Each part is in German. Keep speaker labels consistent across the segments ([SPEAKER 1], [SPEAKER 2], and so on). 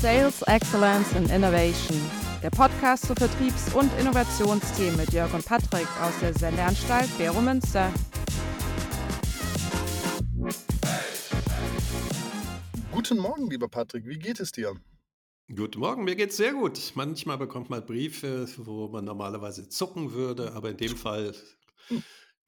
[SPEAKER 1] Sales Excellence and Innovation, der Podcast zu Vertriebs- und Innovationsthemen mit Jörg und Patrick aus der Sendeanstalt Bero Münster.
[SPEAKER 2] Guten Morgen, lieber Patrick, wie geht es dir?
[SPEAKER 3] Guten Morgen, mir geht's sehr gut. Manchmal bekommt man Briefe, wo man normalerweise zucken würde, aber in dem Fall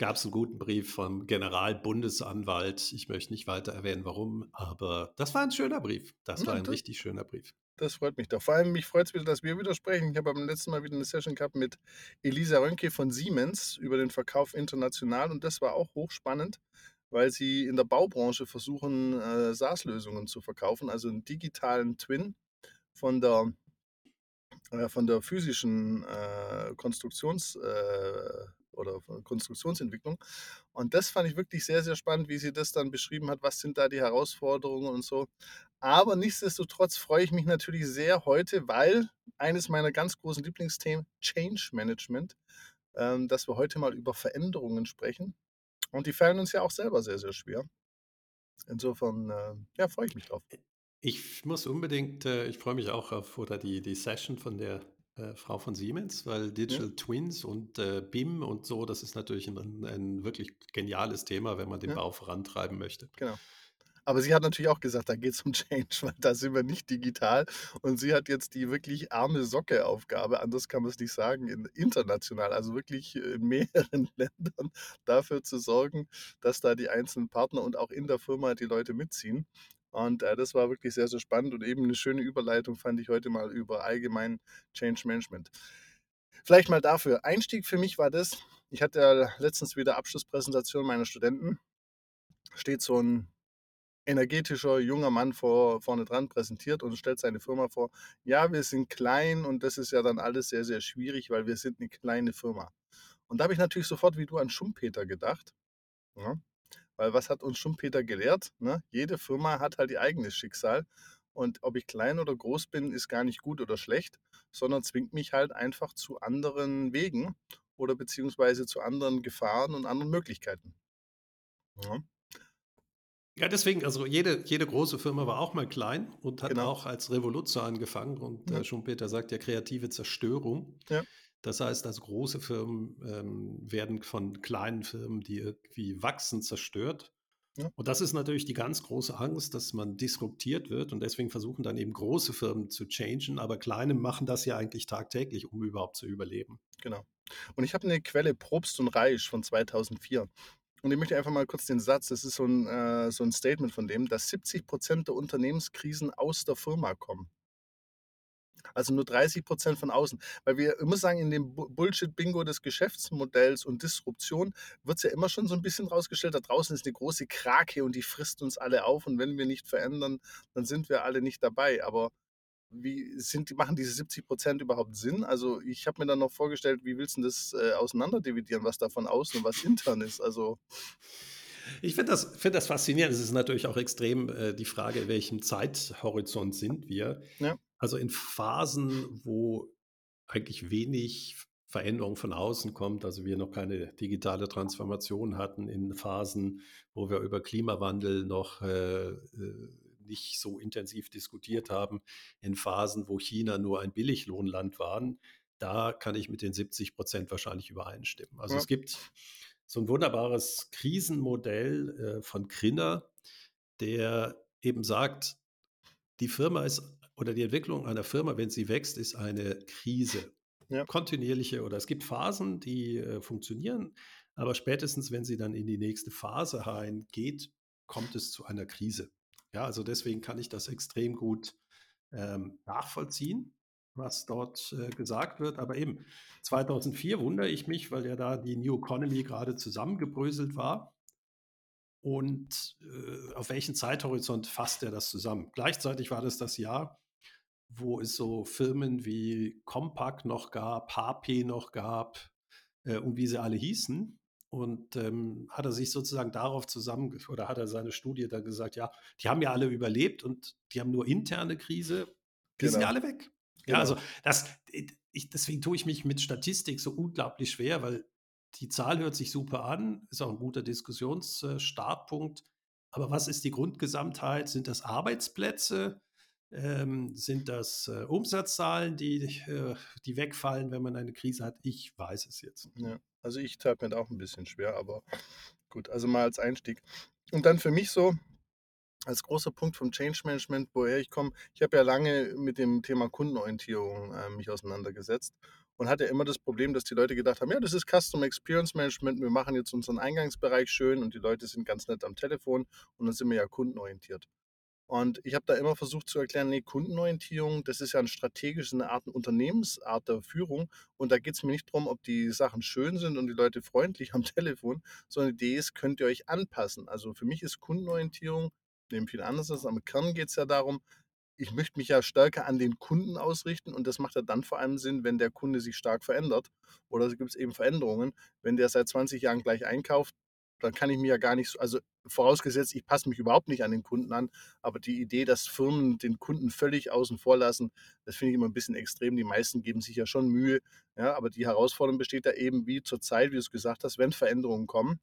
[SPEAKER 3] gab es einen guten Brief vom Generalbundesanwalt. Ich möchte nicht weiter erwähnen, warum, aber das war ein schöner Brief. Das war ein
[SPEAKER 2] das,
[SPEAKER 3] richtig schöner Brief.
[SPEAKER 2] das freut mich doch. Vor allem mich freut es wieder, dass wir wieder sprechen. Ich habe beim letzten Mal wieder eine Session gehabt mit Elisa Rönke von Siemens über den Verkauf international und das war auch hochspannend, weil sie in der Baubranche versuchen, äh, SaaS-Lösungen zu verkaufen, also einen digitalen Twin von der, äh, von der physischen äh, Konstruktions- äh, oder von Konstruktionsentwicklung. Und das fand ich wirklich sehr, sehr spannend, wie sie das dann beschrieben hat. Was sind da die Herausforderungen und so. Aber nichtsdestotrotz freue ich mich natürlich sehr heute, weil eines meiner ganz großen Lieblingsthemen, Change Management, ähm, dass wir heute mal über Veränderungen sprechen. Und die fallen uns ja auch selber sehr, sehr schwer. Insofern, äh, ja, freue ich mich drauf.
[SPEAKER 3] Ich muss unbedingt, äh, ich freue mich auch auf oder die, die Session von der äh, Frau von Siemens, weil
[SPEAKER 2] Ja,
[SPEAKER 3] Digital Twins und äh, BIM und so, das ist natürlich ein, ein wirklich geniales Thema, wenn man den
[SPEAKER 2] ja,
[SPEAKER 3] Bau vorantreiben möchte.
[SPEAKER 2] genau. Aber sie hat natürlich auch gesagt, da geht es um Change, weil da sind wir nicht digital. Und sie hat jetzt die wirklich arme Socke-Aufgabe, anders kann man es nicht sagen, in, international, also wirklich in mehreren Ländern dafür zu sorgen, dass da die einzelnen Partner und auch in der Firma die Leute mitziehen. Und äh, das war wirklich sehr, sehr spannend und eben eine schöne Überleitung fand ich heute mal über allgemein Change Management. Vielleicht mal dafür. Einstieg für mich war das, ich hatte ja letztens wieder Abschlusspräsentation meiner Studenten, steht so ein energetischer junger Mann vor, vorne dran präsentiert und stellt seine Firma vor. Ja, wir sind klein und das ist ja dann alles sehr, sehr schwierig, weil wir sind eine kleine Firma. Und da habe ich natürlich sofort wie du an Schumpeter gedacht. Ja? Weil was hat uns Schumpeter gelehrt? Ne? Jede Firma hat halt ihr eigenes Schicksal. Und ob ich klein oder groß bin, ist gar nicht gut oder schlecht, sondern zwingt mich halt einfach zu anderen Wegen oder beziehungsweise zu anderen Gefahren und anderen Möglichkeiten. Ja,
[SPEAKER 3] Ja, deswegen, also jede, jede große Firma war auch mal klein und hat
[SPEAKER 2] genau.
[SPEAKER 3] auch als Revoluzer angefangen. Und
[SPEAKER 2] Ja,
[SPEAKER 3] äh, Schumpeter sagt ja kreative Zerstörung.
[SPEAKER 2] ja,
[SPEAKER 3] Das heißt, also große Firmen ähm, werden von kleinen Firmen, die irgendwie wachsen, zerstört.
[SPEAKER 2] ja,
[SPEAKER 3] Und das ist natürlich die ganz große Angst, dass man disruptiert wird. Und deswegen versuchen dann eben große Firmen zu changen. Aber kleine machen das ja eigentlich tagtäglich, um überhaupt zu überleben.
[SPEAKER 2] genau. Und ich habe eine Quelle Probst und Reisch von 2004. Und ich möchte einfach mal kurz den Satz, das ist so ein, äh, so ein Statement von dem, dass 70 Prozent der Unternehmenskrisen aus der Firma kommen. Also nur 30 Prozent von außen. Weil wir, ich muss sagen, in dem Bu- Bullshit-Bingo des Geschäftsmodells und Disruption wird es ja immer schon so ein bisschen rausgestellt, da draußen ist eine große Krake und die frisst uns alle auf und wenn wir nicht verändern, dann sind wir alle nicht dabei. Aber wie sind machen diese 70 Prozent überhaupt Sinn? Also ich habe mir dann noch vorgestellt, wie willst du das äh, auseinanderdividieren, was da von außen und was intern ist? Also
[SPEAKER 3] Ich finde das, find das faszinierend. Es ist natürlich auch extrem äh, die Frage, in welchem Zeithorizont sind wir.
[SPEAKER 2] ja,
[SPEAKER 3] Also in Phasen, wo eigentlich wenig Veränderung von außen kommt, also wir noch keine digitale Transformation hatten, in Phasen, wo wir über Klimawandel noch äh, äh, nicht so intensiv diskutiert haben, in Phasen, wo China nur ein Billiglohnland waren, da kann ich mit den 70 Prozent wahrscheinlich übereinstimmen. Also
[SPEAKER 2] ja,
[SPEAKER 3] es gibt so ein wunderbares Krisenmodell äh, von Krinner, der eben sagt, die Firma ist oder die Entwicklung einer Firma, wenn sie wächst, ist eine Krise.
[SPEAKER 2] ja,
[SPEAKER 3] Kontinuierliche oder es gibt Phasen, die äh, funktionieren, aber spätestens, wenn sie dann in die nächste Phase reingeht, kommt es zu einer Krise. Ja, also deswegen kann ich das extrem gut ähm, nachvollziehen, was dort äh, gesagt wird. Aber eben 2004 wundere ich mich, weil ja da die New Economy gerade zusammengebröselt war. Und äh, auf welchen Zeithorizont fasst er das zusammen? Gleichzeitig war das das Jahr, wo es so Firmen wie Compaq noch gab, HP noch gab äh, und wie sie alle hießen. Und ähm, hat er sich sozusagen darauf zusammen oder hat er seine Studie dann gesagt, ja, die haben ja alle überlebt und die haben nur interne Krise, die sind ja
[SPEAKER 2] genau,
[SPEAKER 3] alle weg. Ja, also
[SPEAKER 2] genau.
[SPEAKER 3] das, ich, deswegen tue ich mich mit Statistik so unglaublich schwer, weil die Zahl hört sich super an, ist auch ein guter Diskussionsstartpunkt. Aber was ist die Grundgesamtheit? Sind das Arbeitsplätze? Ähm, sind das äh, Umsatzzahlen, die, äh, die wegfallen, wenn man eine Krise hat? Ich weiß es jetzt.
[SPEAKER 2] Ja, also ich tat mir da auch ein bisschen schwer, aber gut, also mal als Einstieg. Und dann für mich so, als großer Punkt vom Change Management, woher ich komme, ich habe ja lange mit dem Thema Kundenorientierung äh, mich auseinandergesetzt und hatte immer das Problem, dass die Leute gedacht haben, ja, das ist Custom Experience Management, wir machen jetzt unseren Eingangsbereich schön und die Leute sind ganz nett am Telefon und dann sind wir ja kundenorientiert. Und ich habe da immer versucht zu erklären, nee, Kundenorientierung, das ist ja ein strategisches, eine Art Unternehmensart der Führung. Und da geht es mir nicht darum, ob die Sachen schön sind und die Leute freundlich am Telefon, sondern die Idee ist, könnt ihr euch anpassen. Also für mich ist Kundenorientierung neben viel anderes, am Kern geht es ja darum, ich möchte mich ja stärker an den Kunden ausrichten und das macht ja dann vor allem Sinn, wenn der Kunde sich stark verändert oder es gibt eben Veränderungen. Wenn der seit 20 Jahren gleich einkauft, dann kann ich mir ja gar nicht, so, also vorausgesetzt, ich passe mich überhaupt nicht an den Kunden an, aber die Idee, dass Firmen den Kunden völlig außen vor lassen, das finde ich immer ein bisschen extrem. Die meisten geben sich ja schon Mühe, ja, aber die Herausforderung besteht da eben wie zur Zeit, wie du es gesagt hast, wenn Veränderungen kommen,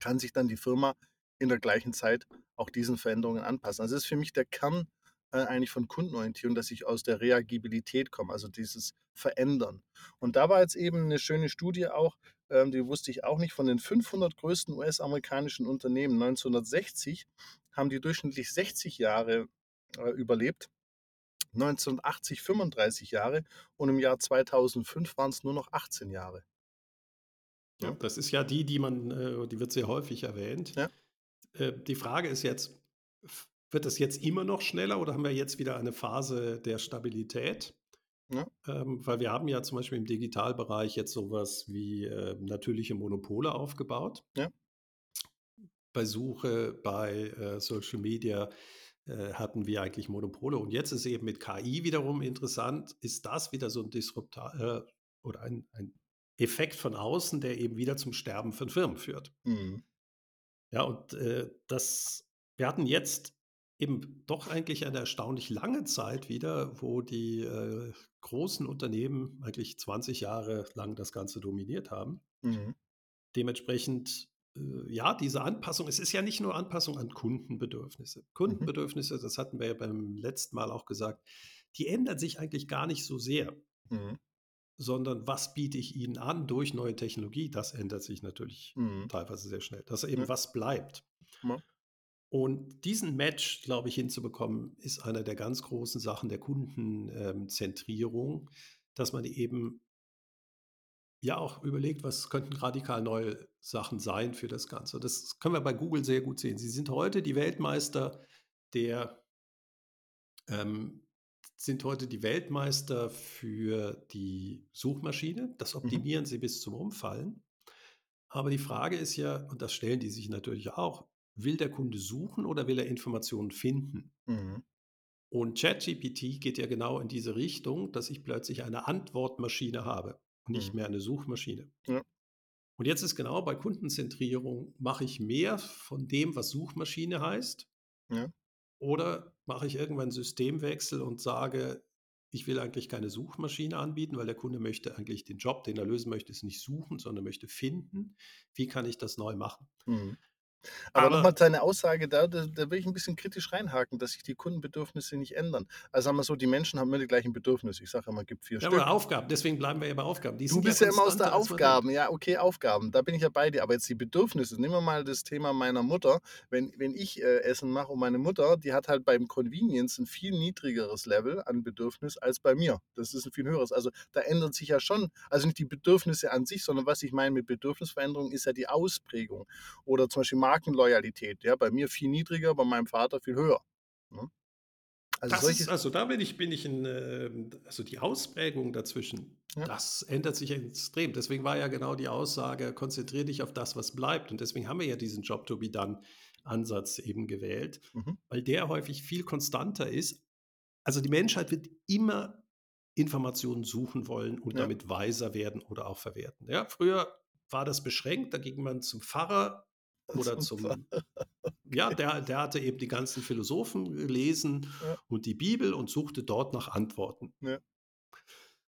[SPEAKER 2] kann sich dann die Firma in der gleichen Zeit auch diesen Veränderungen anpassen. Also das ist für mich der Kern äh, eigentlich von Kundenorientierung, dass ich aus der Reagibilität komme, also dieses Verändern. Und da war jetzt eben eine schöne Studie auch, ähm, die wusste ich auch nicht, von den 500 größten US-amerikanischen Unternehmen 1960 haben die durchschnittlich 60 Jahre äh, überlebt. 1980 35 Jahre und im Jahr 2005 waren es nur noch 18 Jahre.
[SPEAKER 3] Ja, das ist ja die, die man, äh, die wird sehr häufig erwähnt.
[SPEAKER 2] Ja.
[SPEAKER 3] Äh, die Frage ist jetzt, wird das jetzt immer noch schneller oder haben wir jetzt wieder eine Phase der Stabilität?
[SPEAKER 2] Ja.
[SPEAKER 3] Ähm, weil wir haben ja zum Beispiel im Digitalbereich jetzt sowas wie äh, natürliche Monopole aufgebaut.
[SPEAKER 2] Ja.
[SPEAKER 3] Bei Suche, bei äh, Social Media äh, hatten wir eigentlich Monopole. Und jetzt ist eben mit KI wiederum interessant, ist das wieder so ein Disruptor äh, oder ein, ein Effekt von außen, der eben wieder zum Sterben von Firmen führt.
[SPEAKER 2] Mhm.
[SPEAKER 3] Ja, und äh, das, wir hatten jetzt eben doch eigentlich eine erstaunlich lange Zeit wieder, wo die äh, großen Unternehmen eigentlich 20 Jahre lang das Ganze dominiert haben.
[SPEAKER 2] Mhm.
[SPEAKER 3] Dementsprechend, äh, ja, diese Anpassung, es ist ja nicht nur Anpassung an Kundenbedürfnisse.
[SPEAKER 2] Mhm.
[SPEAKER 3] Kundenbedürfnisse, das hatten wir ja beim letzten Mal auch gesagt, die ändern sich eigentlich gar nicht so sehr,
[SPEAKER 2] Mhm.
[SPEAKER 3] sondern was biete ich ihnen an durch neue Technologie, das ändert sich natürlich
[SPEAKER 2] Mhm.
[SPEAKER 3] teilweise sehr schnell. Dass eben was bleibt. Und diesen Match, glaube ich, hinzubekommen, ist einer der ganz großen Sachen der Kundenzentrierung, dass man eben ja auch überlegt, was könnten radikal neue Sachen sein für das Ganze. Das können wir bei Google sehr gut sehen. Sie sind heute die Weltmeister der, ähm, sind heute die Weltmeister für die Suchmaschine. Das
[SPEAKER 2] Mhm.
[SPEAKER 3] optimieren sie bis zum Umfallen. Aber die Frage ist ja, und das stellen die sich natürlich auch, will der Kunde suchen oder will er Informationen finden?
[SPEAKER 2] Mhm.
[SPEAKER 3] Und ChatGPT geht ja genau in diese Richtung, dass ich plötzlich eine Antwortmaschine habe und nicht
[SPEAKER 2] Mhm.
[SPEAKER 3] mehr eine Suchmaschine.
[SPEAKER 2] Ja.
[SPEAKER 3] Und jetzt ist genau bei Kundenzentrierung, mache ich mehr von dem, was Suchmaschine heißt,
[SPEAKER 2] Ja.
[SPEAKER 3] oder mache ich irgendwann einen Systemwechsel und sage, ich will eigentlich keine Suchmaschine anbieten, weil der Kunde möchte eigentlich den Job, den er lösen möchte, ist nicht suchen, sondern möchte finden. Wie kann ich das neu machen?
[SPEAKER 2] Mhm. Aber,
[SPEAKER 3] Aber-
[SPEAKER 2] nochmal seine Aussage da, da, da will ich ein bisschen kritisch reinhaken, dass sich die Kundenbedürfnisse nicht ändern. Also sagen wir so, die Menschen haben immer die gleichen Bedürfnisse. Ich sage immer, es gibt vier
[SPEAKER 3] Ja,
[SPEAKER 2] Stück.
[SPEAKER 3] aber Aufgaben, deswegen bleiben wir ja bei Aufgaben. Die
[SPEAKER 2] Du
[SPEAKER 3] sind
[SPEAKER 2] bist ja immer aus der. Aufgaben. Ja, okay, Aufgaben. Da bin ich ja bei dir. Aber jetzt die Bedürfnisse. Nehmen wir mal das Thema meiner Mutter. Wenn, wenn ich äh, Essen mache und meine Mutter, die hat halt beim Convenience ein viel niedrigeres Level an Bedürfnis als bei mir. Das ist ein viel höheres. Also da ändert sich ja schon, also nicht die Bedürfnisse an sich, sondern was ich meine mit Bedürfnisveränderung ist ja die Ausprägung. Oder zum Beispiel Markenloyalität. Ja, bei mir viel niedriger, bei meinem Vater viel höher. Ne? Also
[SPEAKER 3] ist, also da bin ich, bin ich in, ähm, also die Ausprägung dazwischen,
[SPEAKER 2] Ja.
[SPEAKER 3] das ändert sich extrem. Deswegen war ja genau die Aussage, konzentriere dich auf das, was bleibt. Und deswegen haben wir ja diesen Job to be done Ansatz eben gewählt,
[SPEAKER 2] Mhm.
[SPEAKER 3] weil der häufig viel konstanter ist. Also die Menschheit wird immer Informationen suchen wollen und
[SPEAKER 2] Ja.
[SPEAKER 3] damit weiser werden oder auch verwerten. Ja, früher war das beschränkt, da ging man zum Pfarrer oder
[SPEAKER 2] Zum
[SPEAKER 3] ja, der, der hatte eben die ganzen Philosophen gelesen
[SPEAKER 2] Ja.
[SPEAKER 3] und die Bibel und suchte dort nach Antworten.
[SPEAKER 2] Ja.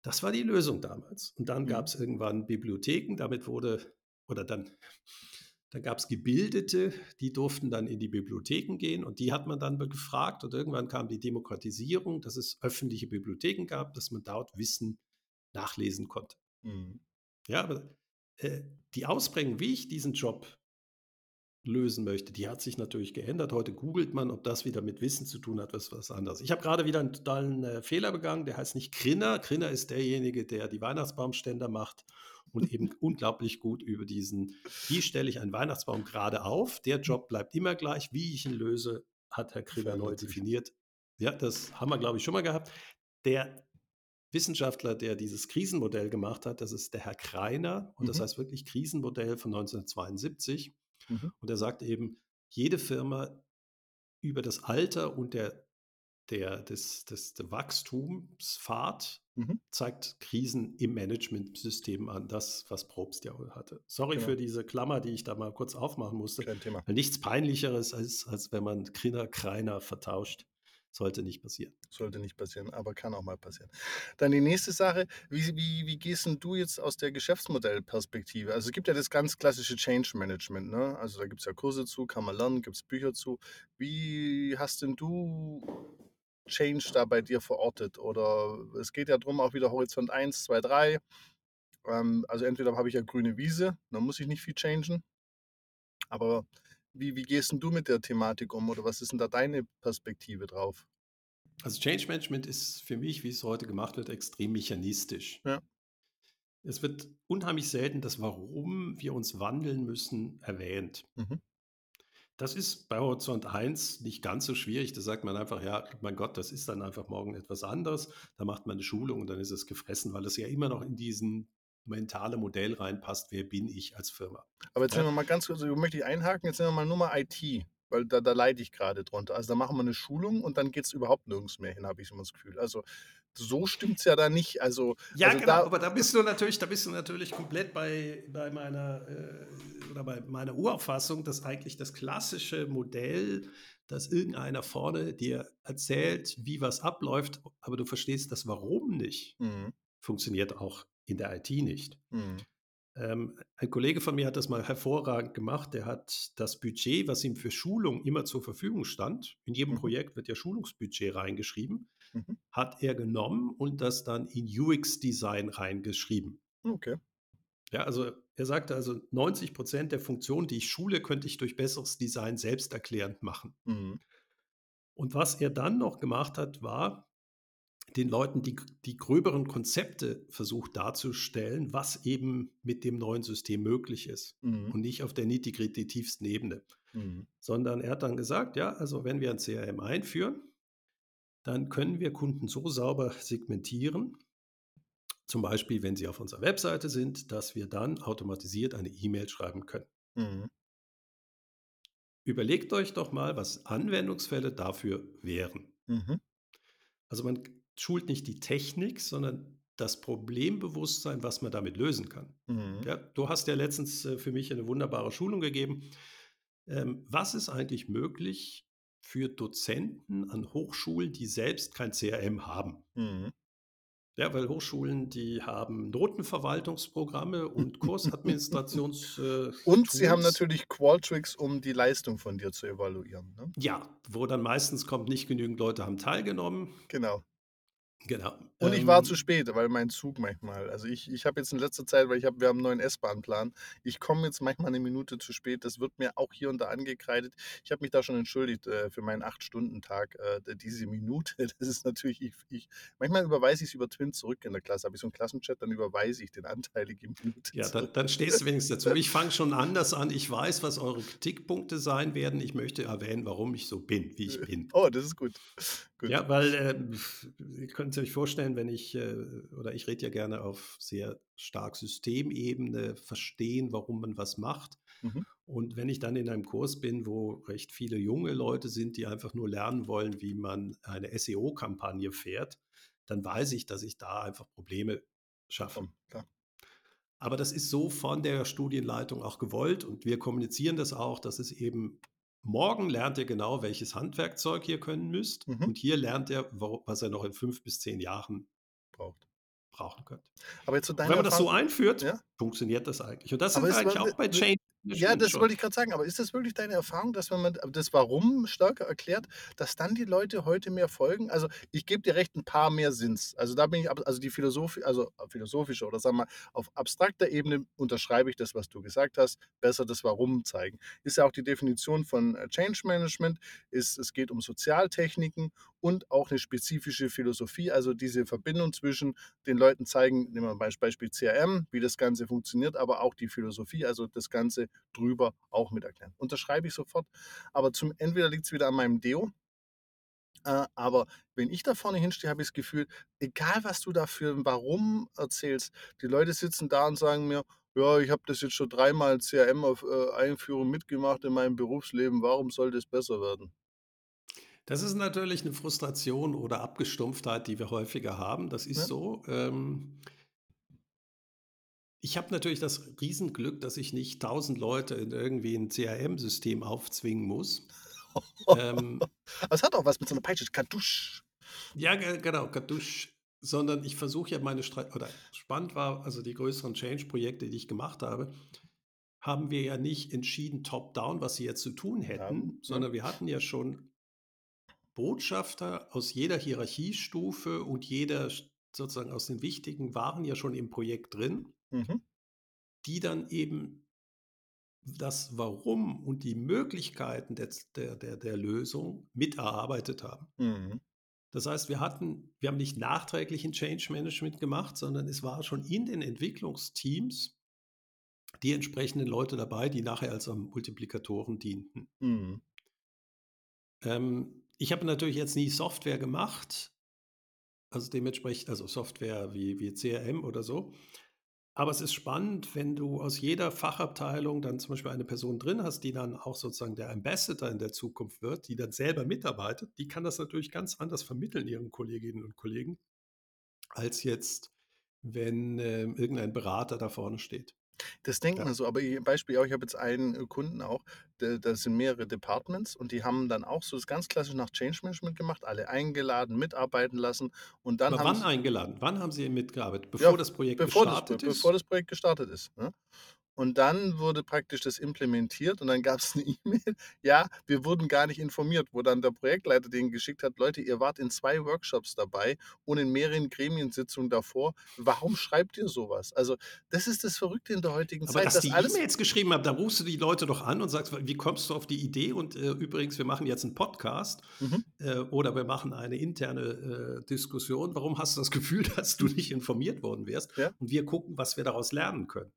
[SPEAKER 3] Das war die Lösung damals. Und dann
[SPEAKER 2] Mhm.
[SPEAKER 3] gab es irgendwann Bibliotheken, damit wurde, oder dann Dann gab es Gebildete, die durften dann in die Bibliotheken gehen und die hat man dann gefragt. Und irgendwann kam die Demokratisierung, dass es öffentliche Bibliotheken gab, dass man dort Wissen nachlesen konnte.
[SPEAKER 2] Mhm.
[SPEAKER 3] Ja, aber äh, die Ausprägung, wie ich diesen Job lösen möchte, die hat sich natürlich geändert. Heute googelt man, ob das wieder mit Wissen zu tun hat, was was anderes. Ich habe gerade wieder einen totalen äh, Fehler begangen, der heißt nicht Grinner. Grinner ist derjenige, der die Weihnachtsbaumständer macht und eben unglaublich gut über diesen, wie stelle ich einen Weihnachtsbaum gerade auf? Der Job bleibt immer gleich. Wie ich ihn löse, hat Herr Grinner neu definiert. Ja, das haben wir, glaube ich, schon mal gehabt. Der Wissenschaftler, der dieses Krisenmodell gemacht hat, das ist der Herr Kreiner und das
[SPEAKER 2] Mhm.
[SPEAKER 3] heißt wirklich Krisenmodell von 1972.
[SPEAKER 2] Mhm.
[SPEAKER 3] Und er sagt eben, jede Firma über das Alter und der, der, des, des, der Wachstumspfad
[SPEAKER 2] Mhm.
[SPEAKER 3] zeigt Krisen im Managementsystem an, das, was Probst ja hatte. Sorry
[SPEAKER 2] Genau.
[SPEAKER 3] für diese Klammer, die ich da mal kurz aufmachen musste.
[SPEAKER 2] Kein Thema.
[SPEAKER 3] Weil nichts peinlicheres, als, als wenn man Krinner, Kreiner vertauscht. Sollte nicht passieren.
[SPEAKER 2] Sollte nicht passieren, aber kann auch mal passieren. Dann die nächste Sache, wie, wie, wie gehst denn du jetzt aus der Geschäftsmodellperspektive? Also es gibt ja das ganz klassische Change Management, ne? Also da gibt es ja Kurse zu, kann man lernen, gibt es Bücher zu. Wie hast denn du Change da bei dir verortet? Oder es geht ja darum, auch wieder Horizont 1, 2, 3. Ähm, also entweder habe ich ja grüne Wiese, dann muss ich nicht viel changen. Aber wie, wie gehst du mit der Thematik um oder was ist denn da deine Perspektive drauf?
[SPEAKER 3] Also Change Management ist für mich, wie es heute gemacht wird, extrem mechanistisch.
[SPEAKER 2] Ja.
[SPEAKER 3] Es wird unheimlich selten das Warum wir uns wandeln müssen erwähnt.
[SPEAKER 2] Mhm.
[SPEAKER 3] Das ist bei Horizont 1 nicht ganz so schwierig. Da sagt man einfach, ja, mein Gott, das ist dann einfach morgen etwas anderes. Da macht man eine Schulung und dann ist es gefressen, weil es ja immer noch in diesen mentale Modell reinpasst, wer bin ich als Firma.
[SPEAKER 2] Aber jetzt
[SPEAKER 3] Ja.
[SPEAKER 2] sind wir mal ganz kurz, ich möchte ich einhaken, jetzt sind wir mal nur mal IT, weil da, da leide ich gerade drunter. Also da machen wir eine Schulung und dann geht es überhaupt nirgends mehr hin, habe ich immer das Gefühl. Also so stimmt es ja da nicht. Also,
[SPEAKER 3] Ja,
[SPEAKER 2] also
[SPEAKER 3] genau,
[SPEAKER 2] da,
[SPEAKER 3] aber da bist du natürlich, da bist du natürlich komplett bei, bei meiner äh, oder bei meiner Urauffassung, dass eigentlich das klassische Modell, dass irgendeiner vorne dir erzählt, wie was abläuft, aber du verstehst das Warum nicht,
[SPEAKER 2] Mhm,
[SPEAKER 3] funktioniert auch in der IT nicht.
[SPEAKER 2] mhm,
[SPEAKER 3] Ähm, ein Kollege von mir hat das mal hervorragend gemacht. Der hat das Budget, was ihm für Schulung immer zur Verfügung stand, in jedem
[SPEAKER 2] Mhm.
[SPEAKER 3] Projekt wird ja Schulungsbudget reingeschrieben,
[SPEAKER 2] mhm.
[SPEAKER 3] hat er genommen und das dann in UX-Design reingeschrieben.
[SPEAKER 2] Okay.
[SPEAKER 3] Ja, also er sagte also, 90 Prozent der Funktionen, die ich schule, könnte ich durch besseres Design selbsterklärend machen.
[SPEAKER 2] Mhm,
[SPEAKER 3] Und was er dann noch gemacht hat, war, den Leuten die, die gröberen Konzepte versucht darzustellen, was eben mit dem neuen System möglich ist.
[SPEAKER 2] mhm,
[SPEAKER 3] Und nicht auf der nitty-gritty tiefsten Ebene.
[SPEAKER 2] mhm,
[SPEAKER 3] Sondern er hat dann gesagt, ja, also wenn wir ein CRM einführen, dann können wir Kunden so sauber segmentieren, zum Beispiel, wenn sie auf unserer Webseite sind, dass wir dann automatisiert eine E-Mail schreiben können.
[SPEAKER 2] mhm,
[SPEAKER 3] Überlegt euch doch mal, was Anwendungsfälle dafür wären.
[SPEAKER 2] mhm,
[SPEAKER 3] Also man schult nicht die Technik, sondern das Problembewusstsein, was man damit lösen kann.
[SPEAKER 2] mhm,
[SPEAKER 3] Ja, du hast ja letztens äh, für mich eine wunderbare Schulung gegeben. Ähm, was ist eigentlich möglich für Dozenten an Hochschulen, die selbst kein CRM haben?
[SPEAKER 2] mhm.
[SPEAKER 3] Ja, weil Hochschulen, die haben Notenverwaltungsprogramme und Kursadministrations. äh,
[SPEAKER 2] Und sie haben natürlich Qualtrics, um die Leistung von dir zu evaluieren. Ne?
[SPEAKER 3] Ja, wo dann meistens kommt, nicht genügend Leute haben teilgenommen.
[SPEAKER 2] Genau.
[SPEAKER 3] Genau.
[SPEAKER 2] Und ich war
[SPEAKER 3] Ähm,
[SPEAKER 2] zu spät, weil mein Zug manchmal, also ich, ich habe jetzt in letzter Zeit, weil ich habe, wir haben einen neuen S-Bahn-Plan, ich komme jetzt manchmal eine Minute zu spät, das wird mir auch hier und da angekreidet. Ich habe mich da schon entschuldigt äh, für meinen 8-Stunden-Tag, äh, diese Minute, das ist natürlich, ich, ich manchmal überweise ich es über Twin zurück in der Klasse, habe ich so einen Klassenchat, dann überweise ich den anteilige Minute
[SPEAKER 3] Ja, dann, dann stehst du wenigstens dazu. Ich fange schon anders an. Ich weiß, was eure Kritikpunkte sein werden. Ich möchte erwähnen, warum ich so bin, wie ich bin.
[SPEAKER 2] Oh, das ist gut. gut.
[SPEAKER 3] Ja, weil ähm, ihr könnt euch vorstellen, wenn ich, äh, oder ich rede ja gerne auf sehr stark Systemebene, verstehen, warum man was macht.
[SPEAKER 2] Mhm.
[SPEAKER 3] Und wenn ich dann in einem Kurs bin, wo recht viele junge Leute sind, die einfach nur lernen wollen, wie man eine SEO-Kampagne fährt, dann weiß ich, dass ich da einfach Probleme schaffe.
[SPEAKER 2] Klar.
[SPEAKER 3] Aber das ist so von der Studienleitung auch gewollt und wir kommunizieren das auch, dass es eben morgen lernt ihr genau, welches Handwerkzeug ihr können müsst
[SPEAKER 2] Mhm.
[SPEAKER 3] und hier lernt ihr, was ihr noch in fünf bis zehn Jahren
[SPEAKER 2] Braucht.
[SPEAKER 3] brauchen könnt.
[SPEAKER 2] Aber jetzt zu deiner
[SPEAKER 3] wenn man das so
[SPEAKER 2] Erfahrung-
[SPEAKER 3] einführt,
[SPEAKER 2] Ja.
[SPEAKER 3] funktioniert das eigentlich. Und das
[SPEAKER 2] es
[SPEAKER 3] eigentlich auch bei Change Das
[SPEAKER 2] Ja, das
[SPEAKER 3] schon.
[SPEAKER 2] wollte ich grad sagen, aber ist das wirklich deine Erfahrung, dass wenn man das Warum stärker erklärt, dass dann die Leute heute mehr folgen? Also, ich gebe dir recht, 'n paar mehr sind's. Also, da bin ich also, die Philosophi also, philosophische oder sagen wir mal, auf abstrakter Ebene unterschreibe ich das, was du gesagt hast, besser das Warum zeigen. Ist ja auch die Definition von, äh, Change Management, ist es geht um Sozialtechniken und auch 'ne spezifische Philosophie, also, diese Verbindung zwischen den Leuten zeigen nehmen wir mal Beispiel CRM, wie das Ganze funktioniert, aber auch die Philosophie, also, das Ganze drüber auch mit erklären. Unterschreibe ich sofort, aber zum entweder liegt's wieder an meinem Deo äh, aber wenn ich da vorne hinstehe, habe ich das Gefühl, egal was du da für 'n Warum erzählst, die Leute sitzen da und sagen mir: „Ja, ich habe das jetzt schon dreimal CRM auf äh, Einführung mitgemacht in meinem Berufsleben. Warum soll das besser werden?“
[SPEAKER 3] Das ist natürlich 'ne Frustration oder Abgestumpftheit, die wir häufiger haben. Das ist
[SPEAKER 2] Ja.
[SPEAKER 3] so. Ähm ich habe natürlich das Riesenglück, dass ich nicht 1.000 Leute in irgendwie 'n CRM-System aufzwingen muss. Ähm
[SPEAKER 2] Es hat auch was mit so 'ner Peitsche, Kardusch.
[SPEAKER 3] Ja, ge genau, Kardusch. Sondern ich versuche ja meine Stra oder spannend war, also, die größeren Change-Projekte, die ich gemacht habe, haben wir ja nicht entschieden top down, was sie jetzt zu tun hätten,
[SPEAKER 2] ja.
[SPEAKER 3] sondern wir hatten ja schon Botschafter aus jeder Hierarchiestufe und jeder sozusagen aus den Wichtigen waren ja schon im Projekt drin
[SPEAKER 2] Mhm.
[SPEAKER 3] die dann eben das Warum und die Möglichkeiten der der der Lösung mit erarbeitet haben.
[SPEAKER 2] Mhm.
[SPEAKER 3] Das heißt, wir hatten wir haben nicht nachträglich 'n Change Management gemacht, sondern es war schon in den Entwicklungsteams die entsprechenden Leute dabei, die nachher als, Multiplikatoren dienten.
[SPEAKER 2] Mhm.
[SPEAKER 3] Ähm, ich habe natürlich jetzt nie Software gemacht also, dementsprechend also, Software wie wie CRM oder so. Aber es ist spannend, wenn du aus jeder Fachabteilung dann zum Beispiel eine Person drin hast, die dann auch sozusagen der Ambassador in der Zukunft wird, die dann selber mitarbeitet. Die kann das natürlich ganz anders vermitteln ihren Kolleginnen und Kollegen, als jetzt, wenn, ähm, irgendein Berater da vorne steht.
[SPEAKER 2] Das denkt
[SPEAKER 3] Ja.
[SPEAKER 2] man so, aber i Beispiel auch, ich habe jetzt einen, äh, Kunden auch, da das sind mehrere Departments und die haben dann auch so das ganz klassisch nach Change Management gemacht, alle eingeladen, mitarbeiten lassen und dann
[SPEAKER 3] Aber
[SPEAKER 2] haben
[SPEAKER 3] wann
[SPEAKER 2] s
[SPEAKER 3] eingeladen? Wann haben Sie mitgearbeitet?
[SPEAKER 2] Ja,
[SPEAKER 3] Bevor das Projekt
[SPEAKER 2] bevor das
[SPEAKER 3] gestartet
[SPEAKER 2] bevor
[SPEAKER 3] ist?
[SPEAKER 2] das Projekt gestartet ist, ne? Und dann wurde praktisch das implementiert und dann gab's 'ne E-Mail: „Ja, wir wurden gar nicht informiert“, wo dann der Projektleiter denen geschickt hat: „Leute, ihr wart in 2 Workshops dabei und in mehreren Gremiensitzungen davor. Warum schreibt ihr so was?“ Also, das ist das Verrückte in der heutigen
[SPEAKER 3] Aber
[SPEAKER 2] Zeit,
[SPEAKER 3] dass
[SPEAKER 2] dass
[SPEAKER 3] die E-Mails geschrieben haben, da rufst du die Leute doch an und sagst: „W wie kommst du auf die Idee und, äh, übrigens, wir machen jetzt 'n Podcast,
[SPEAKER 2] Mhm.
[SPEAKER 3] äh, oder wir machen eine interne, äh, Diskussion. Warum hast du das Gefühl, dass du nicht informiert worden wärst?
[SPEAKER 2] Ja.
[SPEAKER 3] Und wir gucken, was wir daraus lernen können.“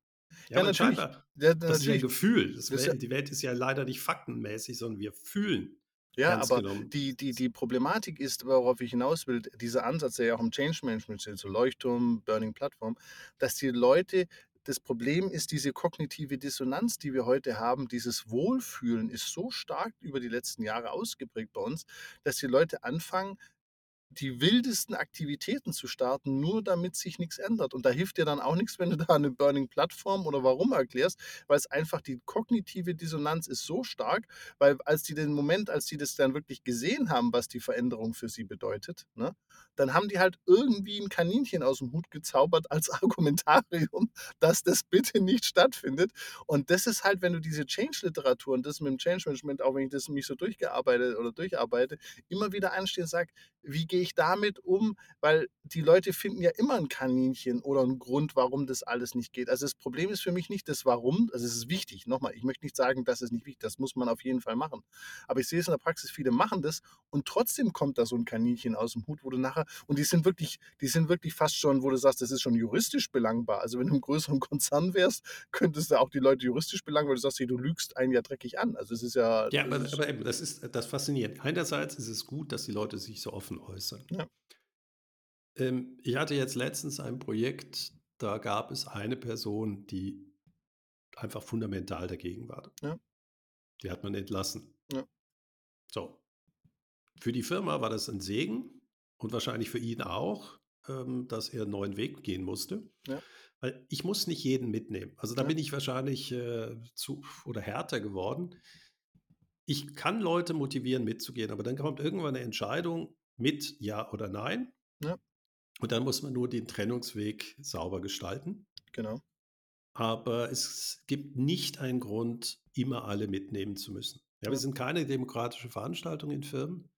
[SPEAKER 3] Ja,
[SPEAKER 2] Ja, natürlich. Ja,
[SPEAKER 3] das ist ja 'n
[SPEAKER 2] natürlich.
[SPEAKER 3] Gefühl. Das
[SPEAKER 2] Das ist ja
[SPEAKER 3] Wel die Welt ist ja leider nicht faktenmäßig, sondern wir fühlen
[SPEAKER 2] Ja, aber
[SPEAKER 3] genommen
[SPEAKER 2] die die die Problematik ist, worauf ich hinaus will, dieser Ansatz, der ja auch im Change Management steht, so Leuchtturm, Burning Platform, dass die Leute das Problem ist diese kognitive Dissonanz, die wir heute haben, dieses Wohlfühlen ist so stark über die letzten Jahre ausgeprägt bei uns, dass die Leute anfangen, die wildesten Aktivitäten zu starten, nur damit sich nix ändert. Und da hilft dir dann auch nix, wenn du da 'ne Burning Platform oder Warum erklärst, weil's einfach die kognitive Dissonanz ist so stark, weil als die den Moment als die das dann wirklich gesehen haben, was die Veränderung für sie bedeutet, ne, dann haben die halt irgendwie 'n Kaninchen aus'm Hut gezaubert als Argumentarium, dass das bitte nicht stattfindet. Und das ist halt, wenn du diese Change-Literatur und das mit dem Change Management, auch wenn ich das mich so durchgearbeitet oder durcharbeite, immer wieder anstehe und sage: „Wie gehe ich damit um?“ Weil die Leute finden ja immer 'n Kaninchen oder 'n Grund, warum das alles nicht geht. Also, das Problem ist für mich nicht das Warum, also, es ist wichtig. Noch mal, ich möchte nicht sagen, das ist nicht wichtig, das muss man auf jeden Fall machen. Aber ich sehe es in der Praxis, viele machen das und trotzdem kommt da so 'n Kaninchen aus'm Hut, wo du nachher und die sind wirklich die sind wirklich fast schon, wo du sagst, das ist schon juristisch belangbar. Also, wenn du im größeren Konzern wärst, könntest du auch die Leute juristisch belangen, weil du sagst: „Hey, du lügst einen ja dreckig an.“ Also, es ist ja
[SPEAKER 3] Ja, aber aber eben, das ist das faszinierend. Einerseits ist es gut, dass die Leute sich so offen äußern.
[SPEAKER 2] Ja.
[SPEAKER 3] Ähm, ich hatte jetzt letztens ein Projekt, da gab es eine Person, die einfach fundamental dagegen war.
[SPEAKER 2] Ja.
[SPEAKER 3] Die hat man entlassen.
[SPEAKER 2] Ja.
[SPEAKER 3] So. Für die Firma war das 'n Segen und wahrscheinlich für ihn auch, ähm, dass er 'n neuen Weg gehen musste.
[SPEAKER 2] Ja.
[SPEAKER 3] Weil ich muss nicht jeden mitnehmen. Also, da bin ich wahrscheinlich, äh, zu oder härter geworden. Ich kann Leute motivieren, mitzugehen, aber dann kommt irgendwann 'ne Entscheidung mit Ja oder Nein.
[SPEAKER 2] Ja.
[SPEAKER 3] Und dann muss man nur den Trennungsweg sauber gestalten.
[SPEAKER 2] Genau.
[SPEAKER 3] aber es gibt nicht einen Grund, immer alle mitnehmen zu müssen. Ja, wir
[SPEAKER 2] Ja.
[SPEAKER 3] sind keine demokratische Veranstaltung in Firmen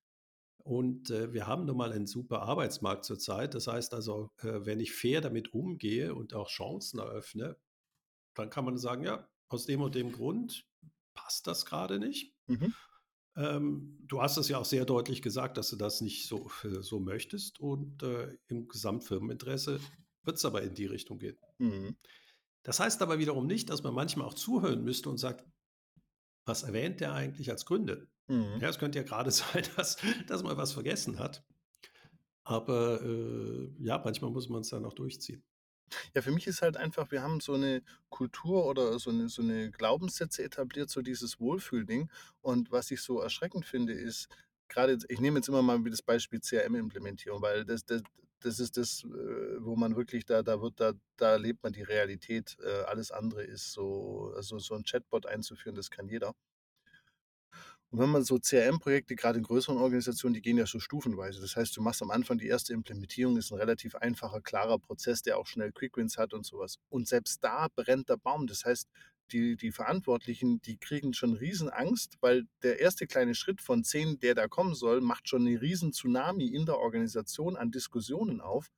[SPEAKER 3] und äh, wir haben nun mal einen super Arbeitsmarkt zurzeit. Das heißt also, äh, wenn ich fair damit umgehe und auch Chancen eröffne, dann kann man sagen, ja, aus dem und dem Grund passt das gerade nicht.
[SPEAKER 2] Mhm.
[SPEAKER 3] Ähm, du hast es ja auch sehr deutlich gesagt, dass du das nicht so, äh, so möchtest und äh, im Gesamtfirmeninteresse wird es aber in die Richtung gehen.
[SPEAKER 2] Mhm.
[SPEAKER 3] Das heißt aber wiederum nicht, dass man manchmal auch zuhören müsste und sagt, was erwähnt der eigentlich als Gründe?
[SPEAKER 2] Mhm.
[SPEAKER 3] Ja, es könnte ja gerade sein, dass, dass man was vergessen hat. Aber äh, ja, manchmal muss man es dann auch durchziehen.
[SPEAKER 2] Ja, für mich ist halt einfach, wir haben so eine Kultur oder so eine so 'ne Glaubenssätze etabliert, so dieses Wohlfühlding. Und was ich so erschreckend finde, ist jetzt ich nehme jetzt immer mal wieder das Beispiel CRM-Implementierung, weil das das das ist das, äh, wo man wirklich da da wird da da erlebt man die Realität. Äh, alles andere ist so also, so 'n Chatbot einzuführen, das kann jeder. Und wenn man so CRM-Projekte, gerade in größeren Organisationen, die gehen ja so stufenweise. Das heißt, du machst am Anfang die erste Implementierung, ist ein relativ einfacher, klarer Prozess, der auch schnell Quick-Wins hat und sowas. Und selbst da brennt der Baum. Das heißt, die die Verantwortlichen, die kriegen schon Riesenangst, weil der erste kleine Schritt von 10, der da kommen soll, macht schon 'ne riesen Tsunami in der Organisation an Diskussionen auf.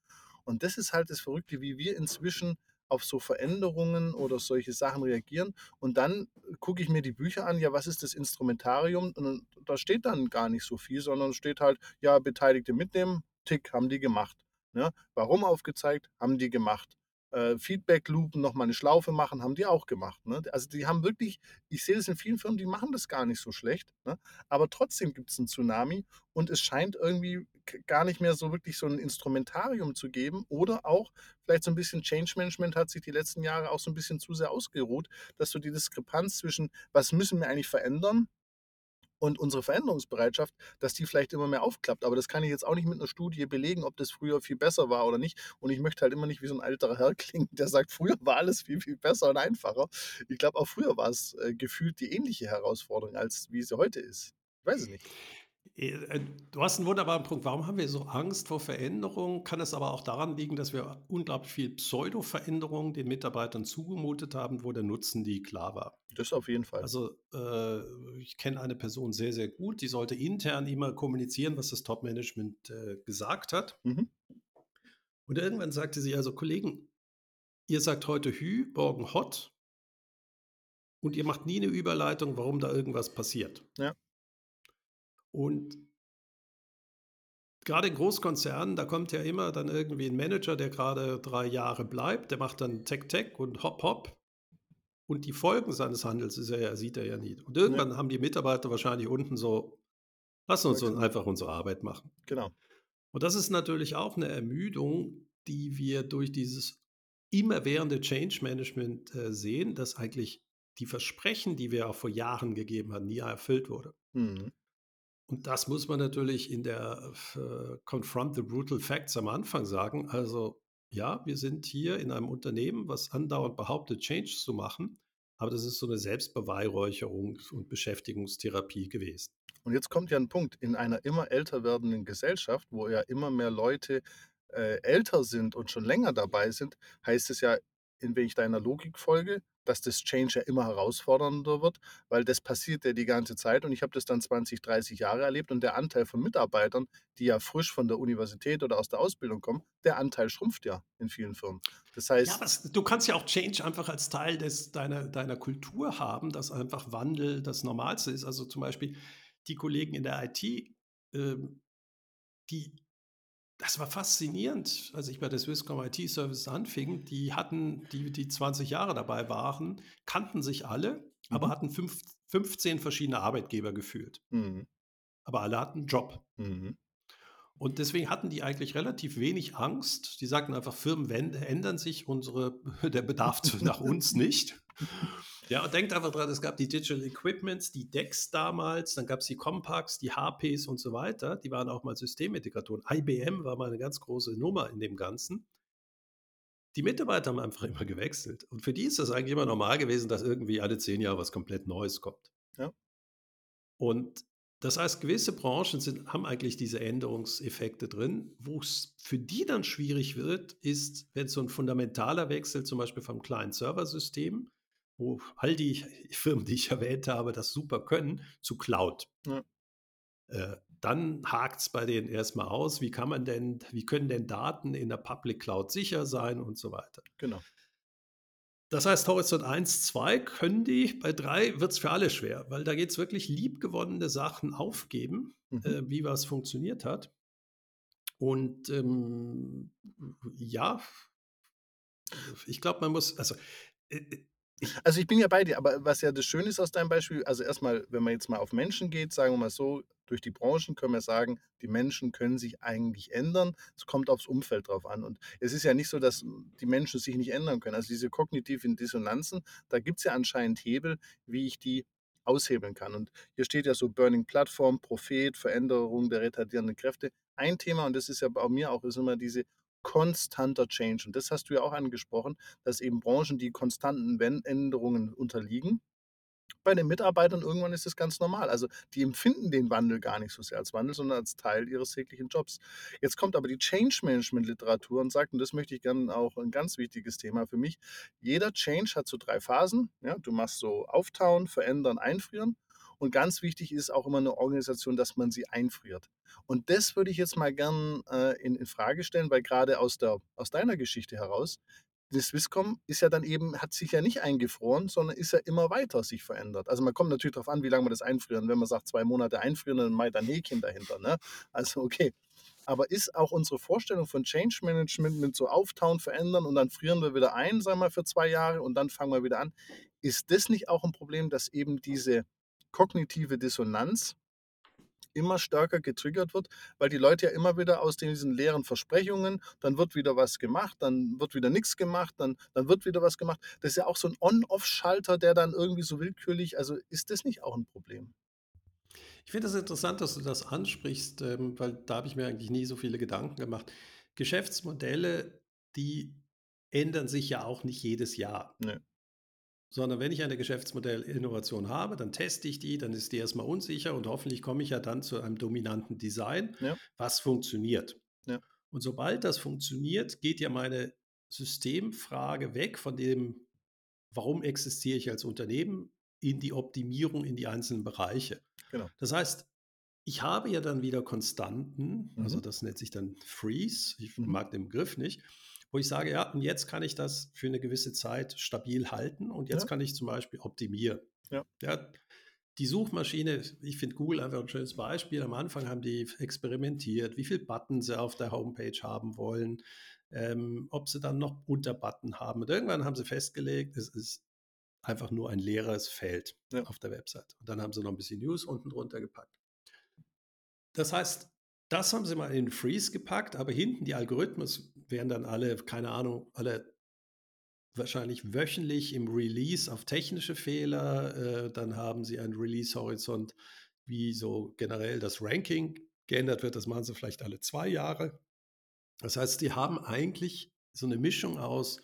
[SPEAKER 2] Und das ist halt das Verrückte, wie wir inzwischen auf so Veränderungen oder solche Sachen reagieren. Und dann gucke ich mir die Bücher an, ja, was ist das Instrumentarium? Und da steht dann gar nicht so viel, sondern steht halt, ja, Beteiligte mitnehmen, Tick, haben die gemacht. Ne? Warum aufgezeigt? Haben die gemacht. Äh, Feedback Loopen, nochmal eine Schlaufe machen, haben die auch gemacht. Ne? Also die haben wirklich, ich sehe das in vielen Firmen, die machen das gar nicht so schlecht. Ne? Aber trotzdem gibt es einen Tsunami und es scheint irgendwie gar nicht mehr so wirklich so ein Instrumentarium zu geben oder auch vielleicht so ein bisschen Change Management hat sich die letzten Jahre auch so ein bisschen zu sehr ausgeruht, dass so die Diskrepanz zwischen, was müssen wir eigentlich verändern und unsere Veränderungsbereitschaft, dass die vielleicht immer mehr aufklappt. Aber das kann ich jetzt auch nicht mit einer Studie belegen, ob das früher viel besser war oder nicht. Und ich möchte halt immer nicht wie so ein älterer Herr klingen, der sagt, früher war alles viel, viel besser und einfacher. Ich glaube, auch früher war es äh, gefühlt die ähnliche Herausforderung, als wie sie heute ist. Ich weiß es nicht.
[SPEAKER 3] Äh, äh, Du hast einen wunderbaren Punkt. Warum haben wir so Angst vor Veränderung? Kann es aber auch daran liegen, dass wir unglaublich viel Pseudo-Veränderung den Mitarbeitern zugemutet haben, wo der Nutzen nie klar war?
[SPEAKER 2] Das auf jeden Fall.
[SPEAKER 3] Also äh, ich kenne eine Person sehr, sehr gut, die sollte intern immer kommunizieren, was das Top-Management äh, gesagt hat.
[SPEAKER 2] Mhm.
[SPEAKER 3] Und irgendwann sagte sie, also Kollegen, ihr sagt heute Hü, morgen Hot und ihr macht nie eine Überleitung, warum da irgendwas passiert.
[SPEAKER 2] Ja.
[SPEAKER 3] Und gerade in Großkonzernen, da kommt ja immer dann irgendwie ein Manager, der gerade drei Jahre bleibt, der macht dann Tech-Tech und Hop-Hop. Und die Folgen seines Handels ist er ja, sieht er ja nie. Und irgendwann haben die Mitarbeiter wahrscheinlich unten so, lass uns
[SPEAKER 2] Ja, genau.
[SPEAKER 3] einfach unsere Arbeit machen.
[SPEAKER 2] Genau.
[SPEAKER 3] Und das ist natürlich auch eine Ermüdung, die wir durch dieses immerwährende Change Management äh, sehen, dass eigentlich die Versprechen, die wir auch vor Jahren gegeben haben, nie erfüllt wurde.
[SPEAKER 2] Mhm.
[SPEAKER 3] Und das muss man natürlich in der äh, Confront the Brutal Facts am Anfang sagen. Also ja, wir sind hier in einem Unternehmen, was andauernd behauptet, Change zu machen, aber das ist so eine Selbstbeweihräucherung und Beschäftigungstherapie gewesen.
[SPEAKER 2] Und jetzt kommt ja ein Punkt, in einer immer älter werdenden Gesellschaft, wo ja immer mehr Leute äh, älter sind und schon länger dabei sind, heißt es ja, in wenn ich deiner Logik folge, dass das Change ja immer herausfordernder wird, weil das passiert ja die ganze Zeit und ich habe das dann 20, 30 Jahre erlebt und der Anteil von Mitarbeitern, die ja frisch von der Universität oder aus der Ausbildung kommen, der Anteil schrumpft ja in vielen Firmen. Das heißt,
[SPEAKER 3] Ja, du kannst ja auch Change einfach als Teil des, deiner, deiner Kultur haben, dass einfach Wandel das Normalste ist. Also zum Beispiel die Kollegen in der IT, ähm, die, das war faszinierend, als ich bei der Swisscom IT Services anfing. Die hatten, die, die 20 Jahre dabei waren, kannten sich alle, aber
[SPEAKER 2] Mhm.
[SPEAKER 3] hatten fünf, 15 verschiedene Arbeitgeber gefühlt.
[SPEAKER 2] Mhm.
[SPEAKER 3] Aber alle hatten einen Job.
[SPEAKER 2] Mhm.
[SPEAKER 3] Und deswegen hatten die eigentlich relativ wenig Angst. Die sagten einfach, Firmen ändern sich, unsere, der Bedarf nach uns nicht. Ja, und denkt einfach dran, es gab die Digital Equipments, die DEX damals, dann gab es die Compax, die HPs und so weiter. Die waren auch mal Systemintegratoren. IBM war mal eine ganz große Nummer in dem Ganzen. Die Mitarbeiter haben einfach immer gewechselt. Und für die ist das eigentlich immer normal gewesen, dass irgendwie alle zehn Jahre was komplett Neues kommt.
[SPEAKER 2] Ja.
[SPEAKER 3] Und Das heißt, gewisse Branchen sind, haben eigentlich diese Änderungseffekte drin. Wo es für die dann schwierig wird, ist, wenn so ein fundamentaler Wechsel zum Beispiel vom kleinen Serversystem, wo all die Firmen, die ich erwähnt habe, das super können, zu Cloud. Ja. Äh, dann hakt es bei denen erstmal aus, wie kann man denn, wie können denn Daten in der Public Cloud sicher sein und so weiter.
[SPEAKER 2] Genau.
[SPEAKER 3] Das heißt, Horizont 1, 2 können die, bei 3 wird es für alle schwer, weil da geht es wirklich liebgewonnene Sachen aufgeben, mhm. äh, wie was funktioniert hat. Und ähm, ja, ich glaube, man muss, also
[SPEAKER 2] äh, äh also ich bin ja bei dir, aber was ja das Schöne ist aus deinem Beispiel, also erstmal, wenn man jetzt mal auf Menschen geht, sagen wir mal so, durch die Branchen können wir sagen, die Menschen können sich eigentlich ändern. Es kommt aufs Umfeld drauf an. Und es ist ja nicht so, dass die Menschen sich nicht ändern können. Also diese kognitiven Dissonanzen, da gibt es ja anscheinend Hebel, wie ich die aushebeln kann. Und hier steht ja so Burning Plattform, Prophet, Veränderung der retardierenden Kräfte. Ein Thema, und das ist ja bei mir auch, ist immer diese konstanter Change. Und das hast du ja auch angesprochen, dass eben Branchen, die konstanten Änderungen unterliegen, bei den Mitarbeitern irgendwann ist das ganz normal. Also die empfinden den Wandel gar nicht so sehr als Wandel, sondern als Teil ihres täglichen Jobs. Jetzt kommt aber die Change Management Literatur und sagt, und das möchte ich gerne auch ein ganz wichtiges Thema für mich, jeder Change hat so drei Phasen. Ja, du machst so auftauen, verändern, einfrieren. Und ganz wichtig ist auch immer eine Organisation, dass man sie einfriert. Und das würde ich jetzt mal gern äh, in, in Frage stellen, weil gerade aus, der, aus deiner Geschichte heraus die Swisscom ist ja dann eben, hat sich ja nicht eingefroren, sondern ist ja immer weiter sich verändert. Also man kommt natürlich darauf an, wie lange man das einfrieren. Wenn man sagt, zwei Monate einfrieren, dann macht ein Häkchen dahinter. Ne? Also okay. Aber ist auch unsere Vorstellung von Change Management mit so auftauen, verändern und dann frieren wir wieder ein, sagen wir für zwei Jahre und dann fangen wir wieder an. Ist das nicht auch ein Problem, dass eben diese kognitive Dissonanz immer stärker getriggert wird, weil die Leute ja immer wieder aus diesen leeren Versprechungen, dann wird wieder was gemacht, dann wird wieder nichts gemacht, dann, dann wird wieder was gemacht. Das ist ja auch so ein On-Off-Schalter, der dann irgendwie so willkürlich, also ist das nicht auch ein Problem?
[SPEAKER 3] Ich finde es das interessant, dass du das ansprichst, ähm, weil da habe ich mir eigentlich nie so viele Gedanken gemacht. Geschäftsmodelle, die ändern sich ja auch nicht jedes Jahr. Nee. Sondern wenn ich eine Geschäftsmodellinnovation habe, dann teste ich die, dann ist die erstmal unsicher und hoffentlich komme ich ja dann zu einem dominanten Design, ja. was funktioniert. Ja. Und sobald das funktioniert, geht ja meine Systemfrage weg von dem, warum existiere ich als Unternehmen, in die Optimierung in die einzelnen Bereiche. Genau. Das heißt, ich habe ja dann wieder Konstanten, also mhm. also das nennt sich dann Freeze, ich mhm. mag den Begriff nicht, wo ich sage, ja, und jetzt kann ich das für eine gewisse Zeit stabil halten und jetzt ja. kann ich zum Beispiel optimieren. Ja. ja die Suchmaschine, ich finde Google einfach ein schönes Beispiel. Am Anfang haben die experimentiert, wie viele Buttons sie auf der Homepage haben wollen, ähm, ob sie dann noch Unterbutton haben. Und irgendwann haben sie festgelegt, es ist einfach nur ein leeres Feld ja. auf der Website. Und dann haben sie noch ein bisschen News unten drunter gepackt. Das heißt, das haben sie mal in Freeze gepackt, aber hinten die Algorithmen werden dann alle, keine Ahnung, alle wahrscheinlich wöchentlich im Release auf technische Fehler. Äh, dann haben sie einen Release-Horizont, wie so generell das Ranking geändert wird. Das machen sie vielleicht alle zwei Jahre. Das heißt, die haben eigentlich so eine Mischung aus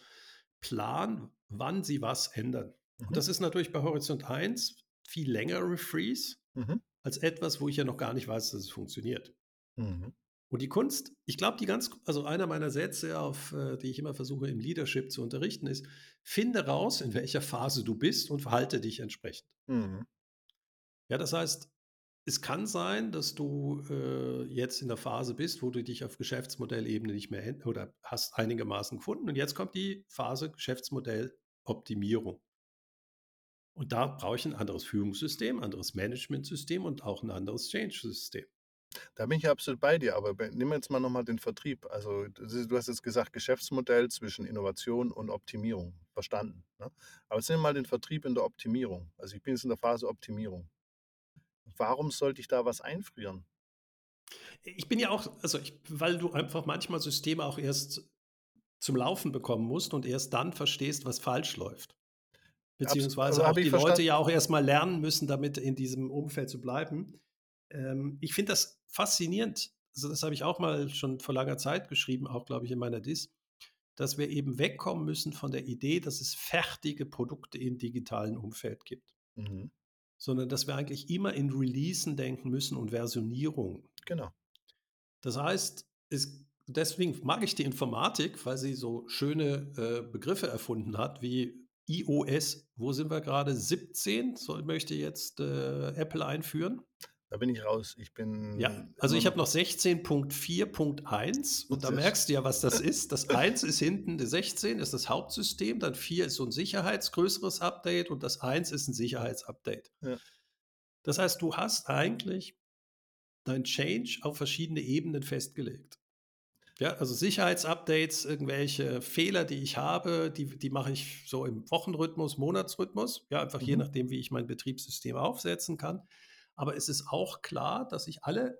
[SPEAKER 3] Plan, wann sie was ändern. Mhm. Und das ist natürlich bei Horizont 1 viel längere Freeze mhm. als etwas, wo ich ja noch gar nicht weiß, dass es funktioniert. Mhm. Und die Kunst, ich glaube, die ganz, also einer meiner Sätze, auf äh, die ich immer versuche im Leadership zu unterrichten, ist: Finde raus, in welcher Phase du bist und verhalte dich entsprechend. Mhm. Ja, das heißt, es kann sein, dass du äh, jetzt in der Phase bist, wo du dich auf Geschäftsmodellebene nicht mehr oder hast einigermaßen gefunden und jetzt kommt die Phase Geschäftsmodelloptimierung. Und da brauche ich ein anderes Führungssystem, anderes Managementsystem und auch ein anderes Change-System.
[SPEAKER 2] Da bin ich absolut bei dir, aber nimm jetzt mal nochmal den Vertrieb. Also du hast jetzt gesagt, Geschäftsmodell zwischen Innovation und Optimierung. Verstanden. Ne? Aber jetzt nimm mal den Vertrieb in der Optimierung. Also ich bin jetzt in der Phase Optimierung. Warum sollte ich da was einfrieren?
[SPEAKER 3] Ich bin ja auch, also ich, weil du einfach manchmal Systeme auch erst zum Laufen bekommen musst und erst dann verstehst, was falsch läuft. Beziehungsweise also auch die Leute ja auch erstmal lernen müssen, damit in diesem Umfeld zu bleiben. Ähm, ich finde das faszinierend. Also das habe ich auch mal schon vor langer Zeit geschrieben, auch glaube ich in meiner Dis, dass wir eben wegkommen müssen von der Idee, dass es fertige Produkte im digitalen Umfeld gibt. Mhm. sondern dass wir eigentlich immer in Releasen denken müssen und Versionierung.
[SPEAKER 2] Genau.
[SPEAKER 3] Das heißt, es, deswegen mag ich die Informatik, weil sie so schöne äh, Begriffe erfunden hat, wie iOS, wo sind wir gerade? 17 soll, möchte jetzt äh, Apple einführen.
[SPEAKER 2] Da bin ich raus. Ich bin.
[SPEAKER 3] Ja, also ich habe noch 16.4.1 und da merkst du ja, was das ist. Das 1 ist hinten, der 16 ist das Hauptsystem, dann 4 ist so ein sicherheitsgrößeres Update und das 1 ist ein Sicherheitsupdate. Ja. Das heißt, du hast eigentlich dein Change auf verschiedene Ebenen festgelegt. Ja, also Sicherheitsupdates, irgendwelche Fehler, die ich habe, die, die mache ich so im Wochenrhythmus, Monatsrhythmus, ja, einfach mhm. je nachdem, wie ich mein Betriebssystem aufsetzen kann. Aber es ist auch klar, dass ich alle,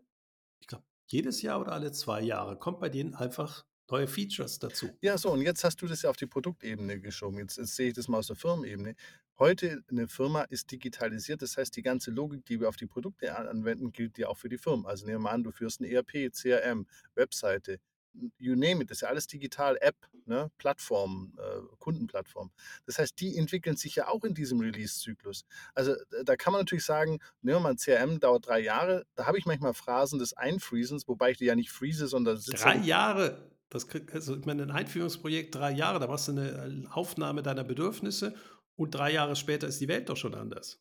[SPEAKER 3] ich glaube, jedes Jahr oder alle zwei Jahre kommt bei denen einfach neue Features dazu.
[SPEAKER 2] Ja, so, und jetzt hast du das ja auf die Produktebene geschoben. Jetzt, jetzt sehe ich das mal aus der Firmenebene. Heute eine Firma ist digitalisiert, das heißt, die ganze Logik, die wir auf die Produkte anwenden, gilt ja auch für die Firmen. Also nehmen wir an, du führst ein ERP, CRM, Webseite, you name it, das ist ja alles digital, App, ne, Plattform, äh, Kundenplattform. Das heißt, die entwickeln sich ja auch in diesem Release-Zyklus. Also da kann man natürlich sagen, nehmen wir mal ein CRM, dauert drei Jahre, da habe ich manchmal Phrasen des Einfreezens, wobei ich die ja nicht freeze, sondern
[SPEAKER 3] sitze. Drei Jahre? Das krieg, also ich meine, ein Einführungsprojekt drei Jahre, da machst du eine äh, Aufnahme deiner Bedürfnisse und drei Jahre später ist die Welt doch schon anders.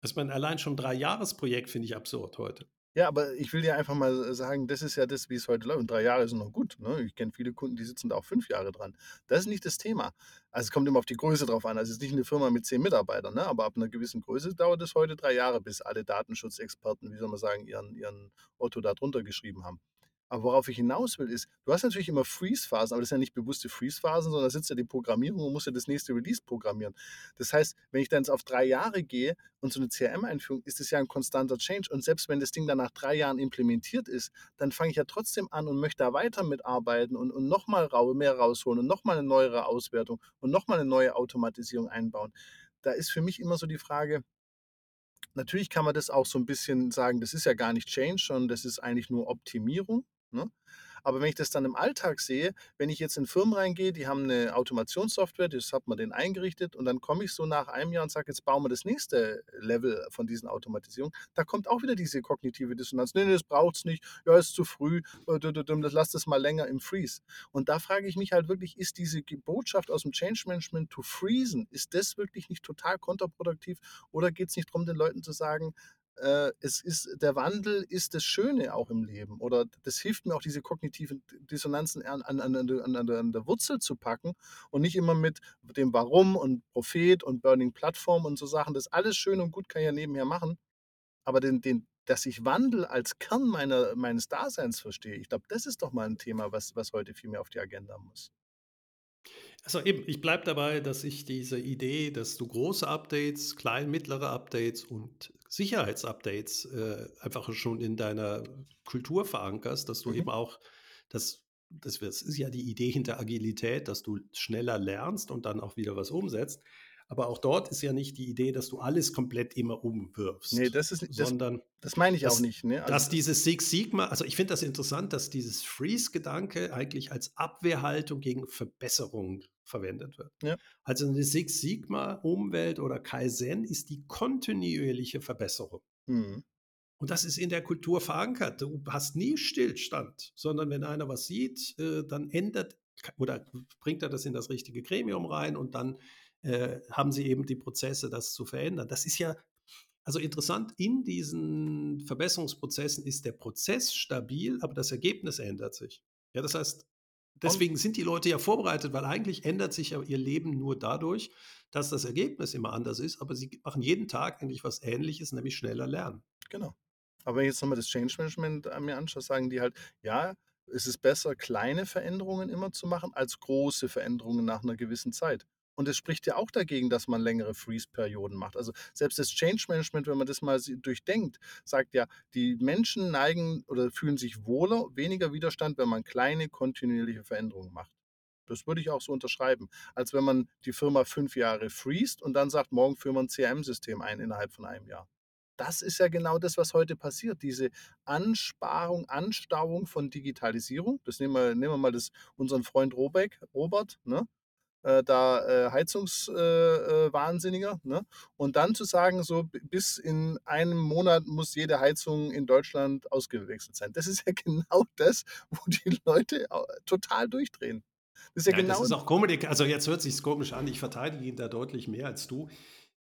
[SPEAKER 3] Das ist mein allein schon drei Jahresprojekt finde ich absurd heute.
[SPEAKER 2] Ja, aber ich will dir einfach mal sagen, das ist ja das, wie es heute läuft. Und drei Jahre sind noch gut. Ne? Ich kenne viele Kunden, die sitzen da auch fünf Jahre dran. Das ist nicht das Thema. Also es kommt immer auf die Größe drauf an. Also es ist nicht eine Firma mit zehn Mitarbeitern, ne? aber ab einer gewissen Größe dauert es heute drei Jahre, bis alle Datenschutzexperten, wie soll man sagen, ihren, ihren Otto da drunter geschrieben haben. Aber worauf ich hinaus will, ist, du hast natürlich immer Freeze-Phasen, aber das sind ja nicht bewusste Freeze-Phasen, sondern da sitzt ja die Programmierung und muss ja das nächste Release programmieren. Das heißt, wenn ich dann jetzt auf drei Jahre gehe und so eine CRM-Einführung, ist das ja ein konstanter Change. Und selbst wenn das Ding dann nach drei Jahren implementiert ist, dann fange ich ja trotzdem an und möchte da weiter mitarbeiten und, und nochmal mehr rausholen und nochmal eine neuere Auswertung und nochmal eine neue Automatisierung einbauen. Da ist für mich immer so die Frage, Natürlich kann man das auch so ein bisschen sagen, das ist ja gar nicht Change, sondern das ist eigentlich nur Optimierung. Ne? Aber wenn ich das dann im Alltag sehe, wenn ich jetzt in Firmen reingehe, die haben eine Automationssoftware, das hat man den eingerichtet und dann komme ich so nach einem Jahr und sage, jetzt bauen wir das nächste Level von diesen Automatisierungen, da kommt auch wieder diese kognitive Dissonanz. Nee, nee, das braucht es nicht, ja, ist zu früh, das lasst es mal länger im Freeze. Und da frage ich mich halt wirklich, ist diese Botschaft aus dem Change Management to freezen, ist das wirklich nicht total kontraproduktiv oder geht es nicht darum, den Leuten zu sagen, äh, es ist, der Wandel ist das Schöne auch im Leben. Oder das hilft mir auch, diese kognitiven Dissonanzen an, an, an, an, an der Wurzel zu packen und nicht immer mit dem Warum und Prophet und Burning Plattform und so Sachen. Das ist alles schön und gut, kann ich ja nebenher machen. Aber den, den, dass ich Wandel als Kern meiner, meines Daseins verstehe, ich glaube, das ist doch mal ein Thema, was, was heute viel mehr auf die Agenda muss.
[SPEAKER 3] Also eben, ich bleibe dabei, dass ich diese Idee, dass du große Updates, klein, mittlere Updates und Sicherheitsupdates äh, einfach schon in deiner Kultur verankerst, dass du mhm. eben auch das das ist ja die Idee hinter Agilität, dass du schneller lernst und dann auch wieder was umsetzt. Aber auch dort ist ja nicht die Idee, dass du alles komplett immer umwirfst.
[SPEAKER 2] Nee, das ist sondern das, das meine ich
[SPEAKER 3] dass,
[SPEAKER 2] auch nicht. Ne?
[SPEAKER 3] Also dass dieses Six Sigma, also ich finde das interessant, dass dieses Freeze-Gedanke eigentlich als Abwehrhaltung gegen Verbesserung verwendet wird. Ja. Also eine Six Sigma-Umwelt oder Kaizen ist die kontinuierliche Verbesserung. Mhm. Und das ist in der Kultur verankert. Du hast nie Stillstand, sondern wenn einer was sieht, äh, dann ändert oder bringt er das in das richtige Gremium rein und dann äh, haben sie eben die Prozesse, das zu verändern. Das ist ja also interessant, in diesen Verbesserungsprozessen ist der Prozess stabil, aber das Ergebnis ändert sich. Ja, das heißt, deswegen sind die Leute ja vorbereitet, weil eigentlich ändert sich ja ihr Leben nur dadurch, dass das Ergebnis immer anders ist, aber sie machen jeden Tag eigentlich was Ähnliches, nämlich schneller lernen.
[SPEAKER 2] Genau. Aber wenn ich jetzt nochmal das Change Management mir anschaue, sagen die halt, ja, es ist besser, kleine Veränderungen immer zu machen, als große Veränderungen nach einer gewissen Zeit. Und es spricht ja auch dagegen, dass man längere Freeze-Perioden macht. Also selbst das Change Management, wenn man das mal durchdenkt, sagt ja, die Menschen neigen oder fühlen sich wohler, weniger Widerstand, wenn man kleine, kontinuierliche Veränderungen macht. Das würde ich auch so unterschreiben, als wenn man die Firma fünf Jahre freest und dann sagt, morgen führen wir ein CRM-System ein innerhalb von einem Jahr. Das ist ja genau das, was heute passiert. Diese Ansparung, Anstauung von Digitalisierung. Das nehmen wir, nehmen wir mal das, unseren Freund Robeck, Robert. Ne? Äh, da äh, Heizungswahnsinniger. Äh, ne? Und dann zu sagen, so bis in einem Monat muss jede Heizung in Deutschland ausgewechselt sein. Das ist ja genau das, wo die Leute total durchdrehen.
[SPEAKER 3] Das ist ja Nein, genau. Das ist auch komisch. Also jetzt hört sich komisch an. Ich verteidige ihn da deutlich mehr als du.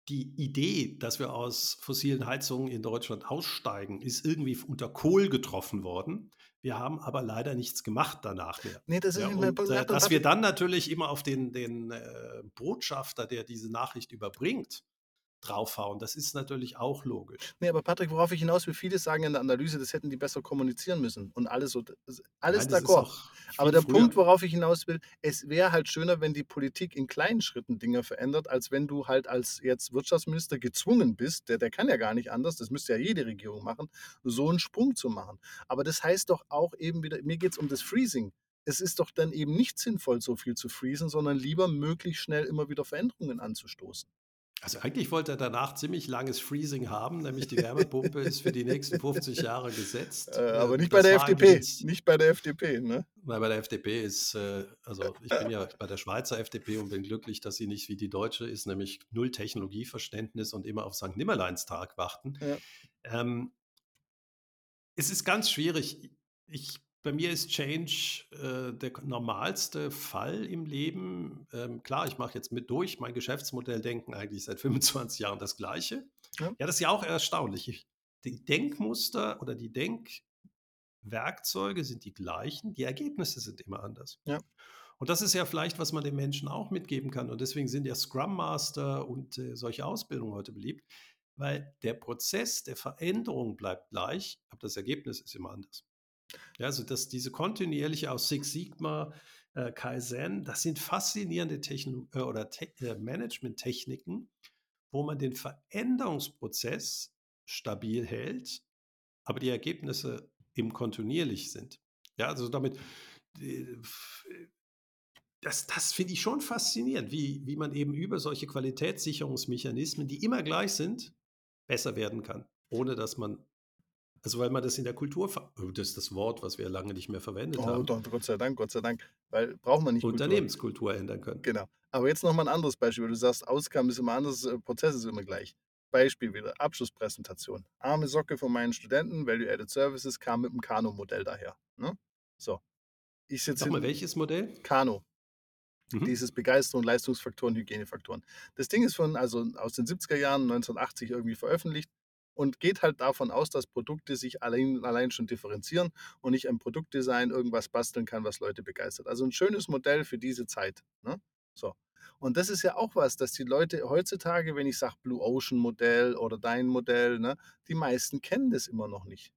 [SPEAKER 3] Die Idee, dass wir aus fossilen Heizungen in Deutschland aussteigen, ist irgendwie unter Kohl getroffen worden. Wir haben aber leider nichts gemacht danach mehr. Nee, das ist ja, und, äh, dass wir dann natürlich immer auf den, den äh, Botschafter, der diese Nachricht überbringt, draufhauen. Das ist natürlich auch logisch.
[SPEAKER 2] Nee, aber Patrick, worauf ich hinaus will, viele sagen in der Analyse, das hätten die besser kommunizieren müssen und alles so, alles d'accord. Aber der früher. Punkt, worauf ich hinaus will, es wäre halt schöner, wenn die Politik in kleinen Schritten Dinge verändert, als wenn du halt als jetzt Wirtschaftsminister gezwungen bist, der, der kann ja gar nicht anders, das müsste ja jede Regierung machen, so einen Sprung zu machen. Aber das heißt doch auch eben wieder, mir geht es um das Freezing es ist doch dann eben nicht sinnvoll, so viel zu freezen, sondern lieber möglichst schnell immer wieder Veränderungen anzustoßen.
[SPEAKER 3] Also eigentlich wollte er danach ziemlich langes Freezing haben, nämlich die Wärmepumpe ist für die nächsten 50 Jahre gesetzt.
[SPEAKER 2] Äh, aber nicht das bei der FDP. Nicht bei der FDP, ne?
[SPEAKER 3] Nein, bei der FDP ist, äh, also ich bin ja bei der Schweizer FDP und bin glücklich, dass sie nicht wie die deutsche ist, nämlich null Technologieverständnis und immer auf St. Nimmerleinstag warten. Ja. Ähm, es ist ganz schwierig. Ich bei mir ist Change äh, der normalste Fall im Leben. Ähm, klar, ich mache jetzt mit durch mein Geschäftsmodell denken eigentlich seit 25 Jahren das gleiche. Ja, ja das ist ja auch erstaunlich. Die Denkmuster oder die Denkwerkzeuge sind die gleichen, die Ergebnisse sind immer anders. Ja. Und das ist ja vielleicht, was man den Menschen auch mitgeben kann. Und deswegen sind ja Scrum Master und äh, solche Ausbildungen heute beliebt, weil der Prozess der Veränderung bleibt gleich, aber das Ergebnis ist immer anders. Ja, also dass diese kontinuierliche aus Six Sigma, äh, Kaizen, das sind faszinierende Techno äh, oder Te äh, Management-Techniken, wo man den Veränderungsprozess stabil hält, aber die Ergebnisse eben kontinuierlich sind. Ja, also damit, äh, das, das finde ich schon faszinierend, wie, wie man eben über solche Qualitätssicherungsmechanismen, die immer gleich sind, besser werden kann, ohne dass man also weil man das in der Kultur, oh, das ist das Wort, was wir lange nicht mehr verwendet oh, haben.
[SPEAKER 2] Doch, Gott sei Dank, Gott sei Dank, weil braucht man nicht
[SPEAKER 3] Unternehmenskultur Kultur. ändern können.
[SPEAKER 2] Genau. Aber jetzt nochmal ein anderes Beispiel, weil du sagst, Ausgaben ist immer anders, äh, Prozess ist immer gleich. Beispiel wieder, Abschlusspräsentation. Arme Socke von meinen Studenten, Value Added Services, kam mit dem Kano-Modell daher. Ne? So.
[SPEAKER 3] Ich sitze Sag mal, welches Modell?
[SPEAKER 2] Kano. Mhm. Dieses Begeisterung, Leistungsfaktoren, Hygienefaktoren. Das Ding ist von, also aus den 70er Jahren, 1980 irgendwie veröffentlicht und geht halt davon aus, dass Produkte sich allein, allein schon differenzieren und nicht ein Produktdesign irgendwas basteln kann, was Leute begeistert. Also ein schönes Modell für diese Zeit. Ne? So. Und das ist ja auch was, dass die Leute heutzutage, wenn ich sage Blue Ocean Modell oder dein Modell, ne, die meisten kennen das immer noch nicht.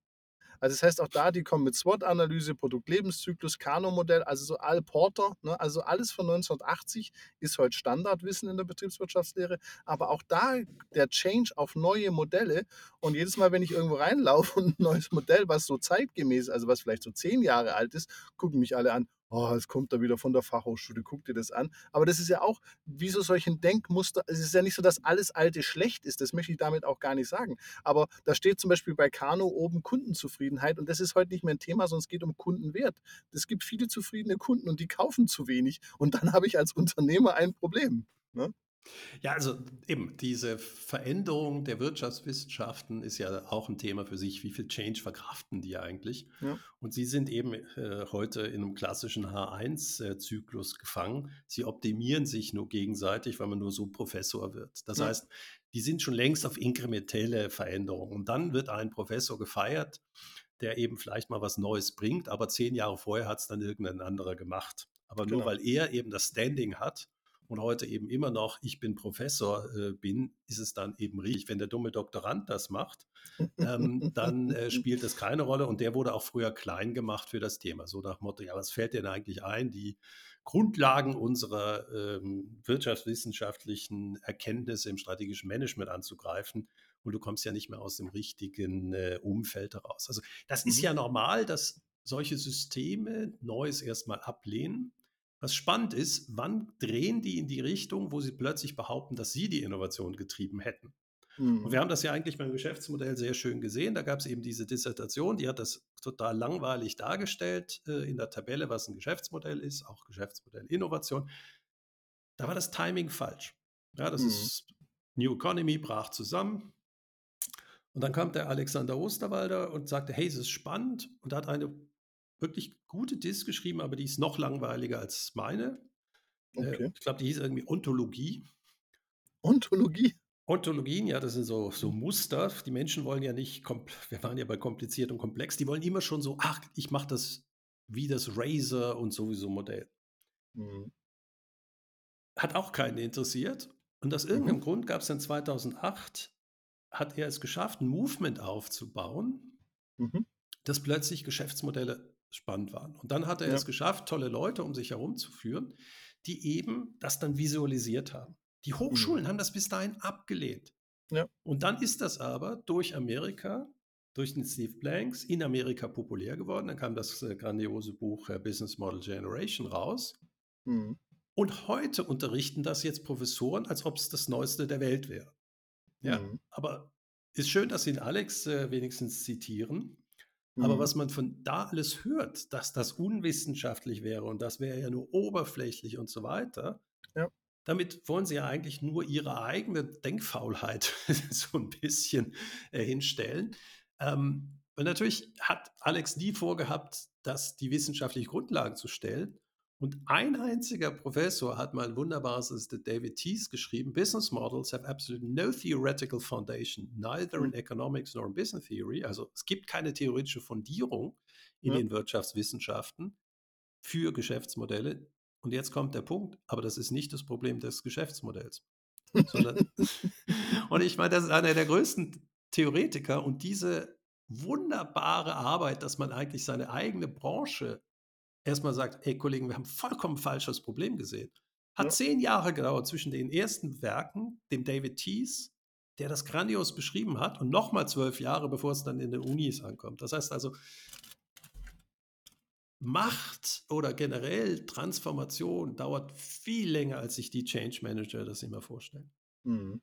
[SPEAKER 2] Also das heißt auch da, die kommen mit SWOT-Analyse, Produktlebenszyklus, Kano-Modell, also so Al Porter, ne? also alles von 1980 ist heute Standardwissen in der Betriebswirtschaftslehre, aber auch da der Change auf neue Modelle und jedes Mal, wenn ich irgendwo reinlaufe und ein neues Modell, was so zeitgemäß, also was vielleicht so zehn Jahre alt ist, gucken mich alle an, oh, es kommt da wieder von der Fachhochschule, guck dir das an. Aber das ist ja auch, wie so solchen Denkmuster, es ist ja nicht so, dass alles Alte schlecht ist, das möchte ich damit auch gar nicht sagen. Aber da steht zum Beispiel bei Kano oben Kundenzufriedenheit und das ist heute nicht mehr ein Thema, sondern es geht um Kundenwert. Es gibt viele zufriedene Kunden und die kaufen zu wenig und dann habe ich als Unternehmer ein Problem. Ne?
[SPEAKER 3] Ja, also eben diese Veränderung der Wirtschaftswissenschaften ist ja auch ein Thema für sich. Wie viel Change verkraften die eigentlich? Ja. Und sie sind eben äh, heute in einem klassischen H1-Zyklus gefangen. Sie optimieren sich nur gegenseitig, weil man nur so Professor wird. Das ja. heißt, die sind schon längst auf inkrementelle Veränderungen. Und dann wird ein Professor gefeiert, der eben vielleicht mal was Neues bringt, aber zehn Jahre vorher hat es dann irgendein anderer gemacht. Aber nur genau. weil er eben das Standing hat, und heute eben immer noch, ich bin Professor äh, bin, ist es dann eben richtig. Wenn der dumme Doktorand das macht, ähm, dann äh, spielt das keine Rolle. Und der wurde auch früher klein gemacht für das Thema. So nach Motto, ja, was fällt denn eigentlich ein? Die Grundlagen unserer ähm, wirtschaftswissenschaftlichen Erkenntnisse im strategischen Management anzugreifen. Und du kommst ja nicht mehr aus dem richtigen äh, Umfeld heraus. Also das mhm. ist ja normal, dass solche Systeme Neues erstmal ablehnen was spannend ist, wann drehen die in die Richtung, wo sie plötzlich behaupten, dass sie die Innovation getrieben hätten? Mhm. Und wir haben das ja eigentlich beim Geschäftsmodell sehr schön gesehen. Da gab es eben diese Dissertation, die hat das total langweilig dargestellt äh, in der Tabelle, was ein Geschäftsmodell ist, auch Geschäftsmodell Innovation. da war das Timing falsch. Ja, das
[SPEAKER 2] Mhm.
[SPEAKER 3] ist New Economy brach zusammen. Und dann kam der Alexander Osterwalder und sagte, hey, es ist spannend und hat eine wirklich gute Disk geschrieben, aber die ist noch langweiliger als meine. Äh,
[SPEAKER 2] Okay.
[SPEAKER 3] ich glaube, die hieß irgendwie Ontologie.
[SPEAKER 2] Ontologie.
[SPEAKER 3] Ontologien, ja, das sind so, so Muster. Die Menschen wollen ja nicht, wir waren ja bei kompliziert und komplex, die wollen immer schon so, ach, ich mache das wie das Razer und sowieso Modell.
[SPEAKER 2] Mhm.
[SPEAKER 3] Hat auch keinen interessiert. Und aus
[SPEAKER 2] Mhm.
[SPEAKER 3] irgendeinem Grund gab es dann 2008, hat er es geschafft, ein Movement aufzubauen,
[SPEAKER 2] Mhm.
[SPEAKER 3] dass plötzlich Geschäftsmodelle spannend waren. Und dann hat er
[SPEAKER 2] Ja.
[SPEAKER 3] es geschafft, tolle Leute um sich herum zu führen, die eben das dann visualisiert haben. Die Hochschulen haben das bis dahin abgelehnt.
[SPEAKER 2] Mhm. Ja.
[SPEAKER 3] Und dann ist das aber durch Amerika, durch den Steve Blanks in Amerika populär geworden. Dann kam das äh, grandiose Buch äh, Business Model Generation raus.
[SPEAKER 2] Mhm.
[SPEAKER 3] Und heute unterrichten das jetzt Professoren, als ob es das Neueste der Welt wäre. Ja,
[SPEAKER 2] Mhm.
[SPEAKER 3] aber ist schön, dass Sie den Alex äh, wenigstens zitieren. Aber
[SPEAKER 2] Mhm.
[SPEAKER 3] was man von da alles hört, dass das unwissenschaftlich wäre und das wäre ja nur oberflächlich und so weiter,
[SPEAKER 2] Ja.
[SPEAKER 3] damit wollen sie ja eigentlich nur ihre eigene Denkfaulheit so ein bisschen äh, hinstellen. Ähm, und natürlich hat Alex nie vorgehabt, das die wissenschaftliche Grundlagen zu stellen. Und ein einziger Professor hat mal ein wunderbares, das ist der David Tees geschrieben, Business Models have absolutely no theoretical foundation, neither in economics nor in business theory. Also es gibt keine theoretische Fundierung in
[SPEAKER 2] Ja.
[SPEAKER 3] den Wirtschaftswissenschaften für Geschäftsmodelle. Und jetzt kommt der Punkt, aber das ist nicht das Problem des Geschäftsmodells. Und ich meine, das ist einer der größten Theoretiker und diese wunderbare Arbeit, dass man eigentlich seine eigene Branche erstmal sagt, ey Kollegen, wir haben vollkommen falsches Problem gesehen. Hat
[SPEAKER 2] Ja.
[SPEAKER 3] zehn Jahre gedauert zwischen den ersten Werken, dem David Tees, der das grandios beschrieben hat, und nochmal zwölf Jahre, bevor es dann in den Unis ankommt. Das heißt also, Macht oder generell Transformation dauert viel länger, als sich die Change Manager das immer vorstellen.
[SPEAKER 2] Mhm.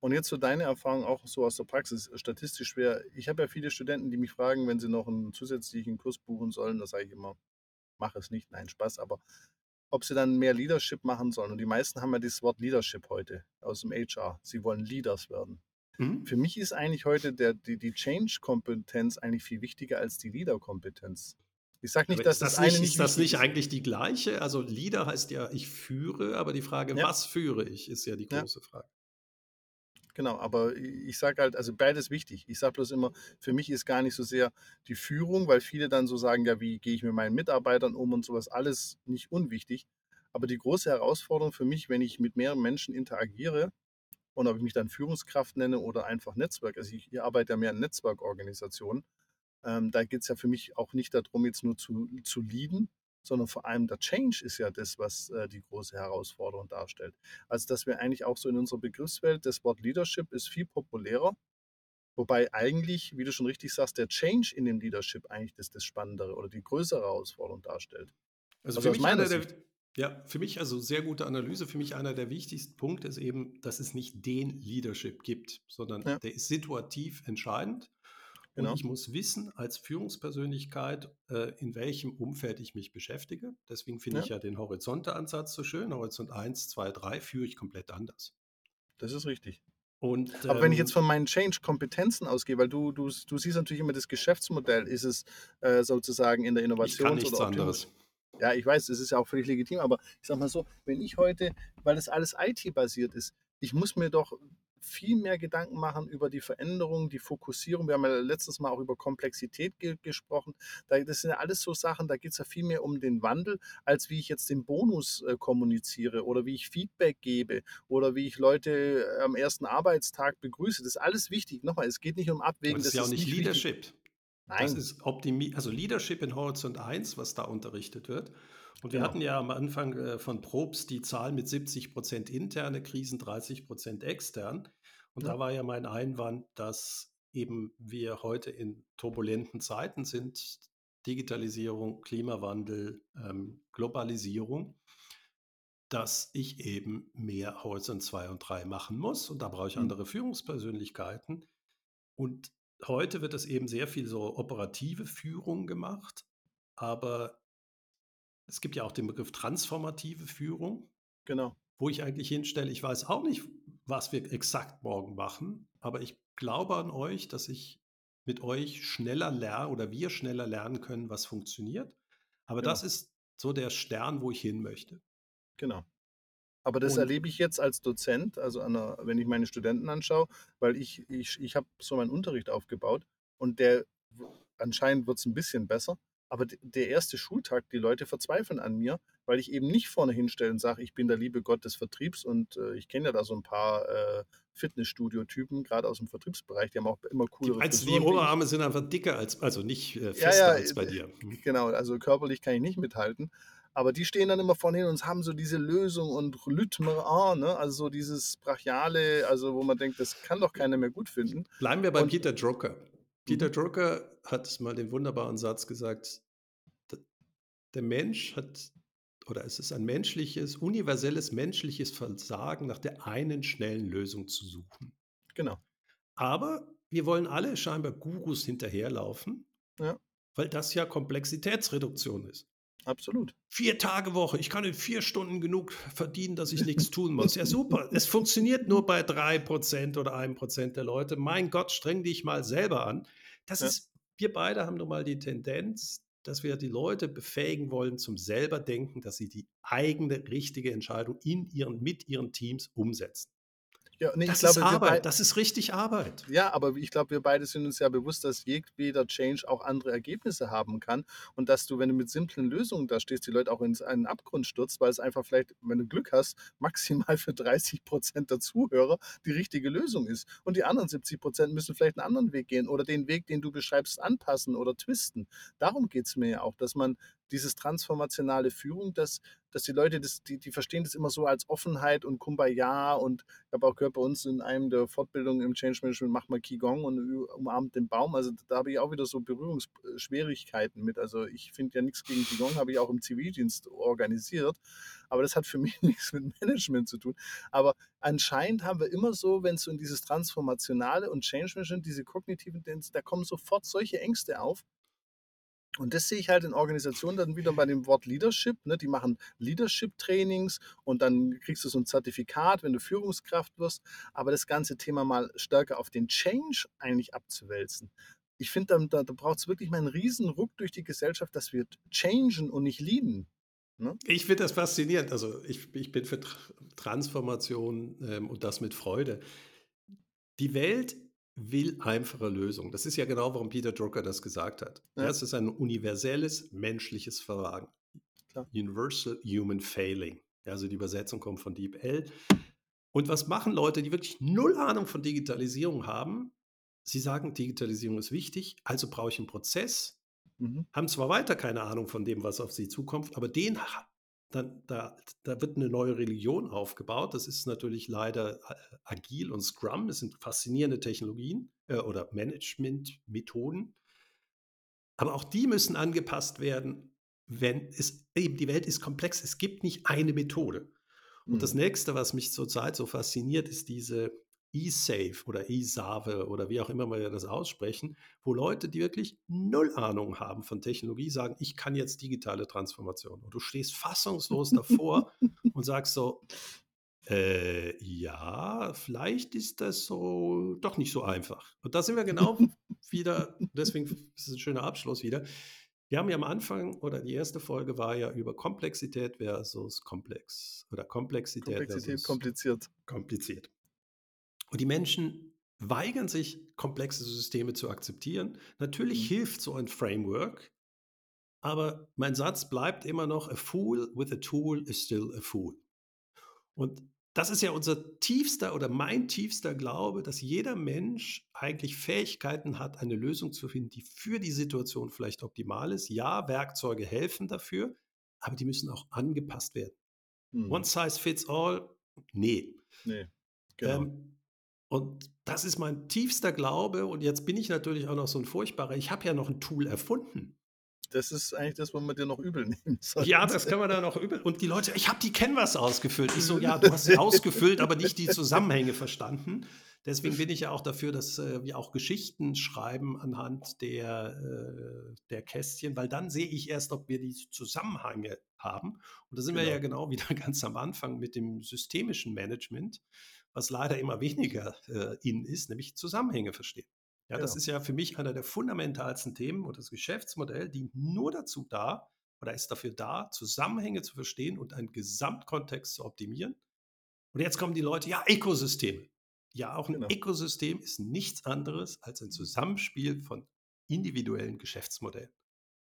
[SPEAKER 2] Und jetzt so deine Erfahrung auch so aus der Praxis, statistisch schwer. Ich habe ja viele Studenten, die mich fragen, wenn sie noch einen zusätzlichen Kurs buchen sollen, da sage ich immer, mach es nicht, nein, Spaß, aber ob sie dann mehr Leadership machen sollen. Und die meisten haben ja dieses Wort Leadership heute aus dem HR. Sie wollen Leaders werden.
[SPEAKER 3] Mhm.
[SPEAKER 2] Für mich ist eigentlich heute der, die, die Change-Kompetenz eigentlich viel wichtiger als die Leader-Kompetenz. Ich sage nicht,
[SPEAKER 3] Aber
[SPEAKER 2] dass
[SPEAKER 3] das,
[SPEAKER 2] das, eine
[SPEAKER 3] nicht, ist das nicht eigentlich die gleiche? Also Leader heißt ja, ich führe, aber die Frage,
[SPEAKER 2] Ja.
[SPEAKER 3] was führe ich, ist ja die
[SPEAKER 2] Ja.
[SPEAKER 3] große Frage.
[SPEAKER 2] Genau, aber ich sage halt, also beides wichtig. Ich sage bloß immer, für mich ist gar nicht so sehr die Führung, weil viele dann so sagen, ja, wie gehe ich mit meinen Mitarbeitern um und sowas, alles nicht unwichtig. Aber die große Herausforderung für mich, wenn ich mit mehreren Menschen interagiere und ob ich mich dann Führungskraft nenne oder einfach Netzwerk, also ich, ich arbeite ja mehr in Netzwerkorganisationen, ähm, da geht es ja für mich auch nicht darum, jetzt nur zu, zu leaden, sondern vor allem der Change ist ja das, was äh, die große Herausforderung darstellt. Also, dass wir eigentlich auch so in unserer Begriffswelt, das Wort Leadership ist viel populärer, wobei eigentlich, wie du schon richtig sagst, der Change in dem Leadership eigentlich das, das Spannendere oder die größere Herausforderung darstellt.
[SPEAKER 3] Also,
[SPEAKER 2] Also
[SPEAKER 3] für mich einer der, ja, für mich also sehr gute Analyse. Für mich einer der wichtigsten Punkte ist eben, dass es nicht den Leadership gibt, sondern
[SPEAKER 2] Ja.
[SPEAKER 3] der ist situativ entscheidend.
[SPEAKER 2] Genau.
[SPEAKER 3] Und ich muss wissen als Führungspersönlichkeit, äh, in welchem Umfeld ich mich beschäftige. Deswegen finde
[SPEAKER 2] Ja.
[SPEAKER 3] ich ja den Horizonte-Ansatz so schön. Horizont 1, 2, 3 führe ich komplett anders.
[SPEAKER 2] Das ist richtig.
[SPEAKER 3] Und,
[SPEAKER 2] Aber wenn ich jetzt
[SPEAKER 3] ähm,
[SPEAKER 2] von meinen Change-Kompetenzen ausgehe, weil du, du, du siehst natürlich immer das Geschäftsmodell, ist es äh, sozusagen in der
[SPEAKER 3] ich kann nichts
[SPEAKER 2] oder
[SPEAKER 3] anderes.
[SPEAKER 2] Ja, ich weiß, das ist ja auch völlig legitim, aber ich sag mal so, wenn ich heute, weil das alles IT-basiert ist, ich muss mir doch viel mehr Gedanken machen über die Veränderung, die Fokussierung. Wir haben ja letztes Mal auch über Komplexität ge gesprochen. Da, das sind ja alles so Sachen, da geht es ja viel mehr um den Wandel, als wie ich jetzt den Bonus äh, kommuniziere oder wie ich Feedback gebe oder wie ich Leute äh, am ersten Arbeitstag begrüße. Das ist alles wichtig. Nochmal, es geht nicht um Abwägen.
[SPEAKER 3] das ist ja auch nicht
[SPEAKER 2] wichtig.
[SPEAKER 3] Leadership. Das
[SPEAKER 2] Nein,
[SPEAKER 3] ist Optimi also Leadership in Horizont 1, was da unterrichtet wird. Und wir
[SPEAKER 2] Genau.
[SPEAKER 3] hatten ja am Anfang äh, von Probst die Zahl mit 70 Prozent interne Krisen, 30 Prozent extern. Und
[SPEAKER 2] Ja.
[SPEAKER 3] da war ja mein Einwand, dass eben wir heute in turbulenten Zeiten sind. Digitalisierung, Klimawandel, ähm, Globalisierung, dass ich eben mehr Horizont 2 und 3 machen muss. Und da brauche ich
[SPEAKER 2] Mhm.
[SPEAKER 3] andere Führungspersönlichkeiten. Und heute wird es eben sehr viel so operative Führung gemacht, aber es gibt ja auch den Begriff transformative Führung.
[SPEAKER 2] genau.
[SPEAKER 3] wo ich eigentlich hinstelle, ich weiß auch nicht, was wir exakt morgen machen, aber ich glaube an euch, dass ich mit euch schneller lernen oder wir schneller lernen können, was funktioniert. Aber
[SPEAKER 2] Genau.
[SPEAKER 3] das ist so der Stern, wo ich hin möchte.
[SPEAKER 2] Genau. Aber das
[SPEAKER 3] Und
[SPEAKER 2] erlebe ich jetzt als Dozent, also an der, wenn ich meine Studenten anschaue, weil ich, ich, ich habe so meinen Unterricht aufgebaut und der anscheinend wird es ein bisschen besser. Aber der erste Schultag, die Leute verzweifeln an mir, weil ich eben nicht vorne hinstelle und sage, ich bin der liebe Gott des Vertriebs und äh, ich kenne ja da so ein paar äh, Fitnessstudio-Typen, gerade aus dem Vertriebsbereich, die haben auch immer coolere
[SPEAKER 3] du, die. Oberarme sind einfach dicker als, also nicht äh,
[SPEAKER 2] Ja,
[SPEAKER 3] fester
[SPEAKER 2] ja,
[SPEAKER 3] als bei
[SPEAKER 2] äh,
[SPEAKER 3] dir. Hm.
[SPEAKER 2] genau, also körperlich kann ich nicht mithalten. Aber die stehen dann immer vorne hin und haben so diese Lösung und Rhythmen, ah, ne? also so dieses Brachiale, also wo man denkt, das kann doch keiner mehr gut finden.
[SPEAKER 3] Bleiben wir bei
[SPEAKER 2] Und
[SPEAKER 3] Peter Drucker. Peter
[SPEAKER 2] mhm,
[SPEAKER 3] Drucker hat mal den wunderbaren Satz gesagt, der Mensch hat, oder es ist ein menschliches, universelles menschliches Versagen, nach der einen schnellen Lösung zu suchen.
[SPEAKER 2] genau,
[SPEAKER 3] Aber wir wollen alle scheinbar Gurus hinterherlaufen,
[SPEAKER 2] ja,
[SPEAKER 3] weil das ja Komplexitätsreduktion ist.
[SPEAKER 2] Absolut.
[SPEAKER 3] Vier Tage Woche, ich kann in vier Stunden genug verdienen, dass ich nichts tun muss. Ja, super. Es funktioniert nur bei drei Prozent oder einem Prozent der Leute. Mein Gott, streng dich mal selber an. Das
[SPEAKER 2] Ja,
[SPEAKER 3] ist, wir beide haben nun mal die Tendenz, dass wir die Leute befähigen wollen zum selber denken, dass sie die eigene richtige Entscheidung in ihren, mit ihren Teams umsetzen.
[SPEAKER 2] Ja nee,
[SPEAKER 3] Das ist
[SPEAKER 2] glaube, beide,
[SPEAKER 3] Arbeit, das ist richtig Arbeit.
[SPEAKER 2] Ja, aber ich glaube, wir beide sind uns ja bewusst, dass jedweder Change auch andere Ergebnisse haben kann und dass du, wenn du mit simplen Lösungen da stehst, die Leute auch in einen Abgrund stürzt, weil es einfach vielleicht, wenn du Glück hast, maximal für 30 Prozent der Zuhörer die richtige Lösung ist. Und die anderen 70 Prozent müssen vielleicht einen anderen Weg gehen oder den Weg, den du beschreibst, anpassen oder twisten. Darum geht es mir ja auch, dass man dieses transformationale Führung, dass, dass die Leute, das, die, die verstehen das immer so als Offenheit und Kumbaya und ich habe auch gehört, bei uns in einem der Fortbildungen im Change Management macht man Qigong und umarmt den Baum. Also da habe ich auch wieder so Berührungsschwierigkeiten mit. Also ich finde ja nichts gegen Qigong, habe ich auch im Zivildienst organisiert. Aber das hat für mich nichts mit Management zu tun. Aber anscheinend haben wir immer so, wenn es so in dieses Transformationale und Change Management, diese kognitiven Tendenzen, da kommen sofort solche Ängste auf. Und das sehe ich halt in Organisationen dann wieder bei dem Wort Leadership. Ne? Die machen Leadership-Trainings und dann kriegst du so ein Zertifikat, wenn du Führungskraft wirst. Aber das ganze Thema mal stärker auf den Change eigentlich abzuwälzen. Ich finde, da, da braucht es wirklich mal einen riesen Ruck durch die Gesellschaft, dass wir changen und nicht leaden. Ne?
[SPEAKER 3] Ich finde das faszinierend. Also ich, ich bin für Tra Transformation ähm, und das mit Freude. Die Welt will einfache Lösungen. Das ist ja genau, warum Peter Drucker das gesagt hat. Ja, es ist ein universelles menschliches Versagen.
[SPEAKER 2] klar.
[SPEAKER 3] Universal Human Failing. Also die Übersetzung kommt von DeepL. Und was machen Leute, die wirklich null Ahnung von Digitalisierung haben? Sie sagen, Digitalisierung ist wichtig, also brauche ich einen Prozess,
[SPEAKER 2] Mhm.
[SPEAKER 3] haben zwar weiter keine Ahnung von dem, was auf sie zukommt, aber den, dann, da, da wird eine neue Religion aufgebaut. Das ist natürlich leider äh, agil und Scrum. Das sind faszinierende Technologien äh, oder Management-Methoden. Aber auch die müssen angepasst werden, wenn es eben die Welt ist komplex. Es gibt nicht eine Methode. Und das
[SPEAKER 2] Mhm.
[SPEAKER 3] nächste, was mich zurzeit so fasziniert, ist diese E-Safe oder E-Save oder wie auch immer wir das aussprechen, wo Leute, die wirklich null Ahnung haben von Technologie, sagen, ich kann jetzt digitale Transformation. Und du stehst fassungslos davor und sagst so, äh, ja, vielleicht ist das so doch nicht so einfach. Und da sind wir genau wieder, deswegen ist es ein schöner Abschluss wieder. Wir haben ja am Anfang oder die erste Folge war ja über Komplexität versus Komplex oder Komplexität
[SPEAKER 2] Komplexität
[SPEAKER 3] versus
[SPEAKER 2] kompliziert.
[SPEAKER 3] kompliziert. Und die Menschen weigern sich, komplexe Systeme zu akzeptieren. Natürlich
[SPEAKER 2] Mhm.
[SPEAKER 3] hilft so ein Framework, aber mein Satz bleibt immer noch, a fool with a tool is still a fool. Und das ist ja unser tiefster oder mein tiefster Glaube, dass jeder Mensch eigentlich Fähigkeiten hat, eine Lösung zu finden, die für die Situation vielleicht optimal ist. Ja, Werkzeuge helfen dafür, aber die müssen auch angepasst werden. One
[SPEAKER 2] Mhm.
[SPEAKER 3] size fits all? Nee.
[SPEAKER 2] Nee, genau.
[SPEAKER 3] Ähm, und das ist mein tiefster Glaube. Und jetzt bin ich natürlich auch noch so ein Furchtbarer. Ich habe ja noch ein Tool erfunden.
[SPEAKER 2] Das ist eigentlich das, was man dir noch übel nehmen sollte.
[SPEAKER 3] Ja, das kann man da noch übel. Und die Leute, ich habe die Canvas ausgefüllt. Ich so, ja, du hast sie ausgefüllt, aber nicht die Zusammenhänge verstanden. Deswegen bin ich ja auch dafür, dass äh, wir auch Geschichten schreiben anhand der, äh, der Kästchen, weil dann sehe ich erst, ob wir die Zusammenhänge haben. Und da sind genau. wir ja genau wieder ganz am Anfang mit dem systemischen Management, was leider immer weniger äh, in ist, nämlich Zusammenhänge verstehen. Ja, das genau. ist ja für mich einer der fundamentalsten Themen und das Geschäftsmodell dient nur dazu da oder ist dafür da, Zusammenhänge zu verstehen und einen Gesamtkontext zu optimieren. Und jetzt kommen die Leute, ja, Ökosysteme. Ja, auch ein genau. Ökosystem ist nichts anderes als ein Zusammenspiel von individuellen Geschäftsmodellen.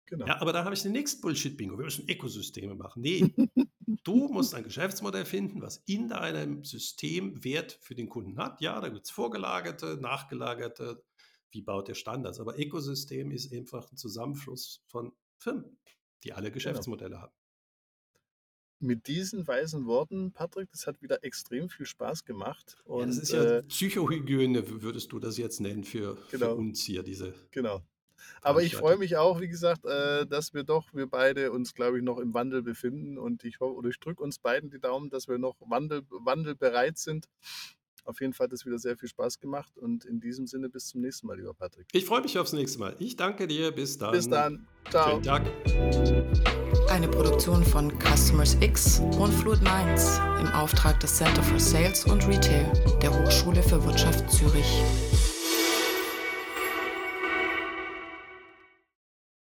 [SPEAKER 3] Genau. Ja, aber da habe ich den nächsten Bullshit-Bingo. Wir müssen Ökosysteme machen. Nee, du musst ein Geschäftsmodell finden, was in deinem System Wert für den Kunden hat. Ja, da gibt es vorgelagerte, nachgelagerte, wie baut der Standards. Aber Ökosystem ist einfach ein Zusammenschluss von Firmen, die alle genau. Geschäftsmodelle genau. haben.
[SPEAKER 2] Mit diesen weisen Worten, Patrick, das hat wieder extrem viel Spaß gemacht.
[SPEAKER 3] Und, ja, das ist ja äh, Psychohygiene, würdest du das jetzt nennen, für, genau, für uns hier, diese.
[SPEAKER 2] Genau. Aber ich freue mich auch, wie gesagt, äh, dass wir doch, wir beide uns, glaube ich, noch im Wandel befinden. Und ich hoffe, oder ich drücke uns beiden die Daumen, dass wir noch Wandel, wandelbereit sind auf jeden Fall hat es wieder sehr viel Spaß gemacht und in diesem Sinne bis zum nächsten Mal, lieber Patrick.
[SPEAKER 3] Ich freue mich aufs nächste Mal. Ich danke dir. Bis dann.
[SPEAKER 2] Bis dann. Ciao. Schönen Tag.
[SPEAKER 1] Eine Produktion von Customers X und Fluid Minds im Auftrag des Center for Sales und Retail der Hochschule für Wirtschaft Zürich.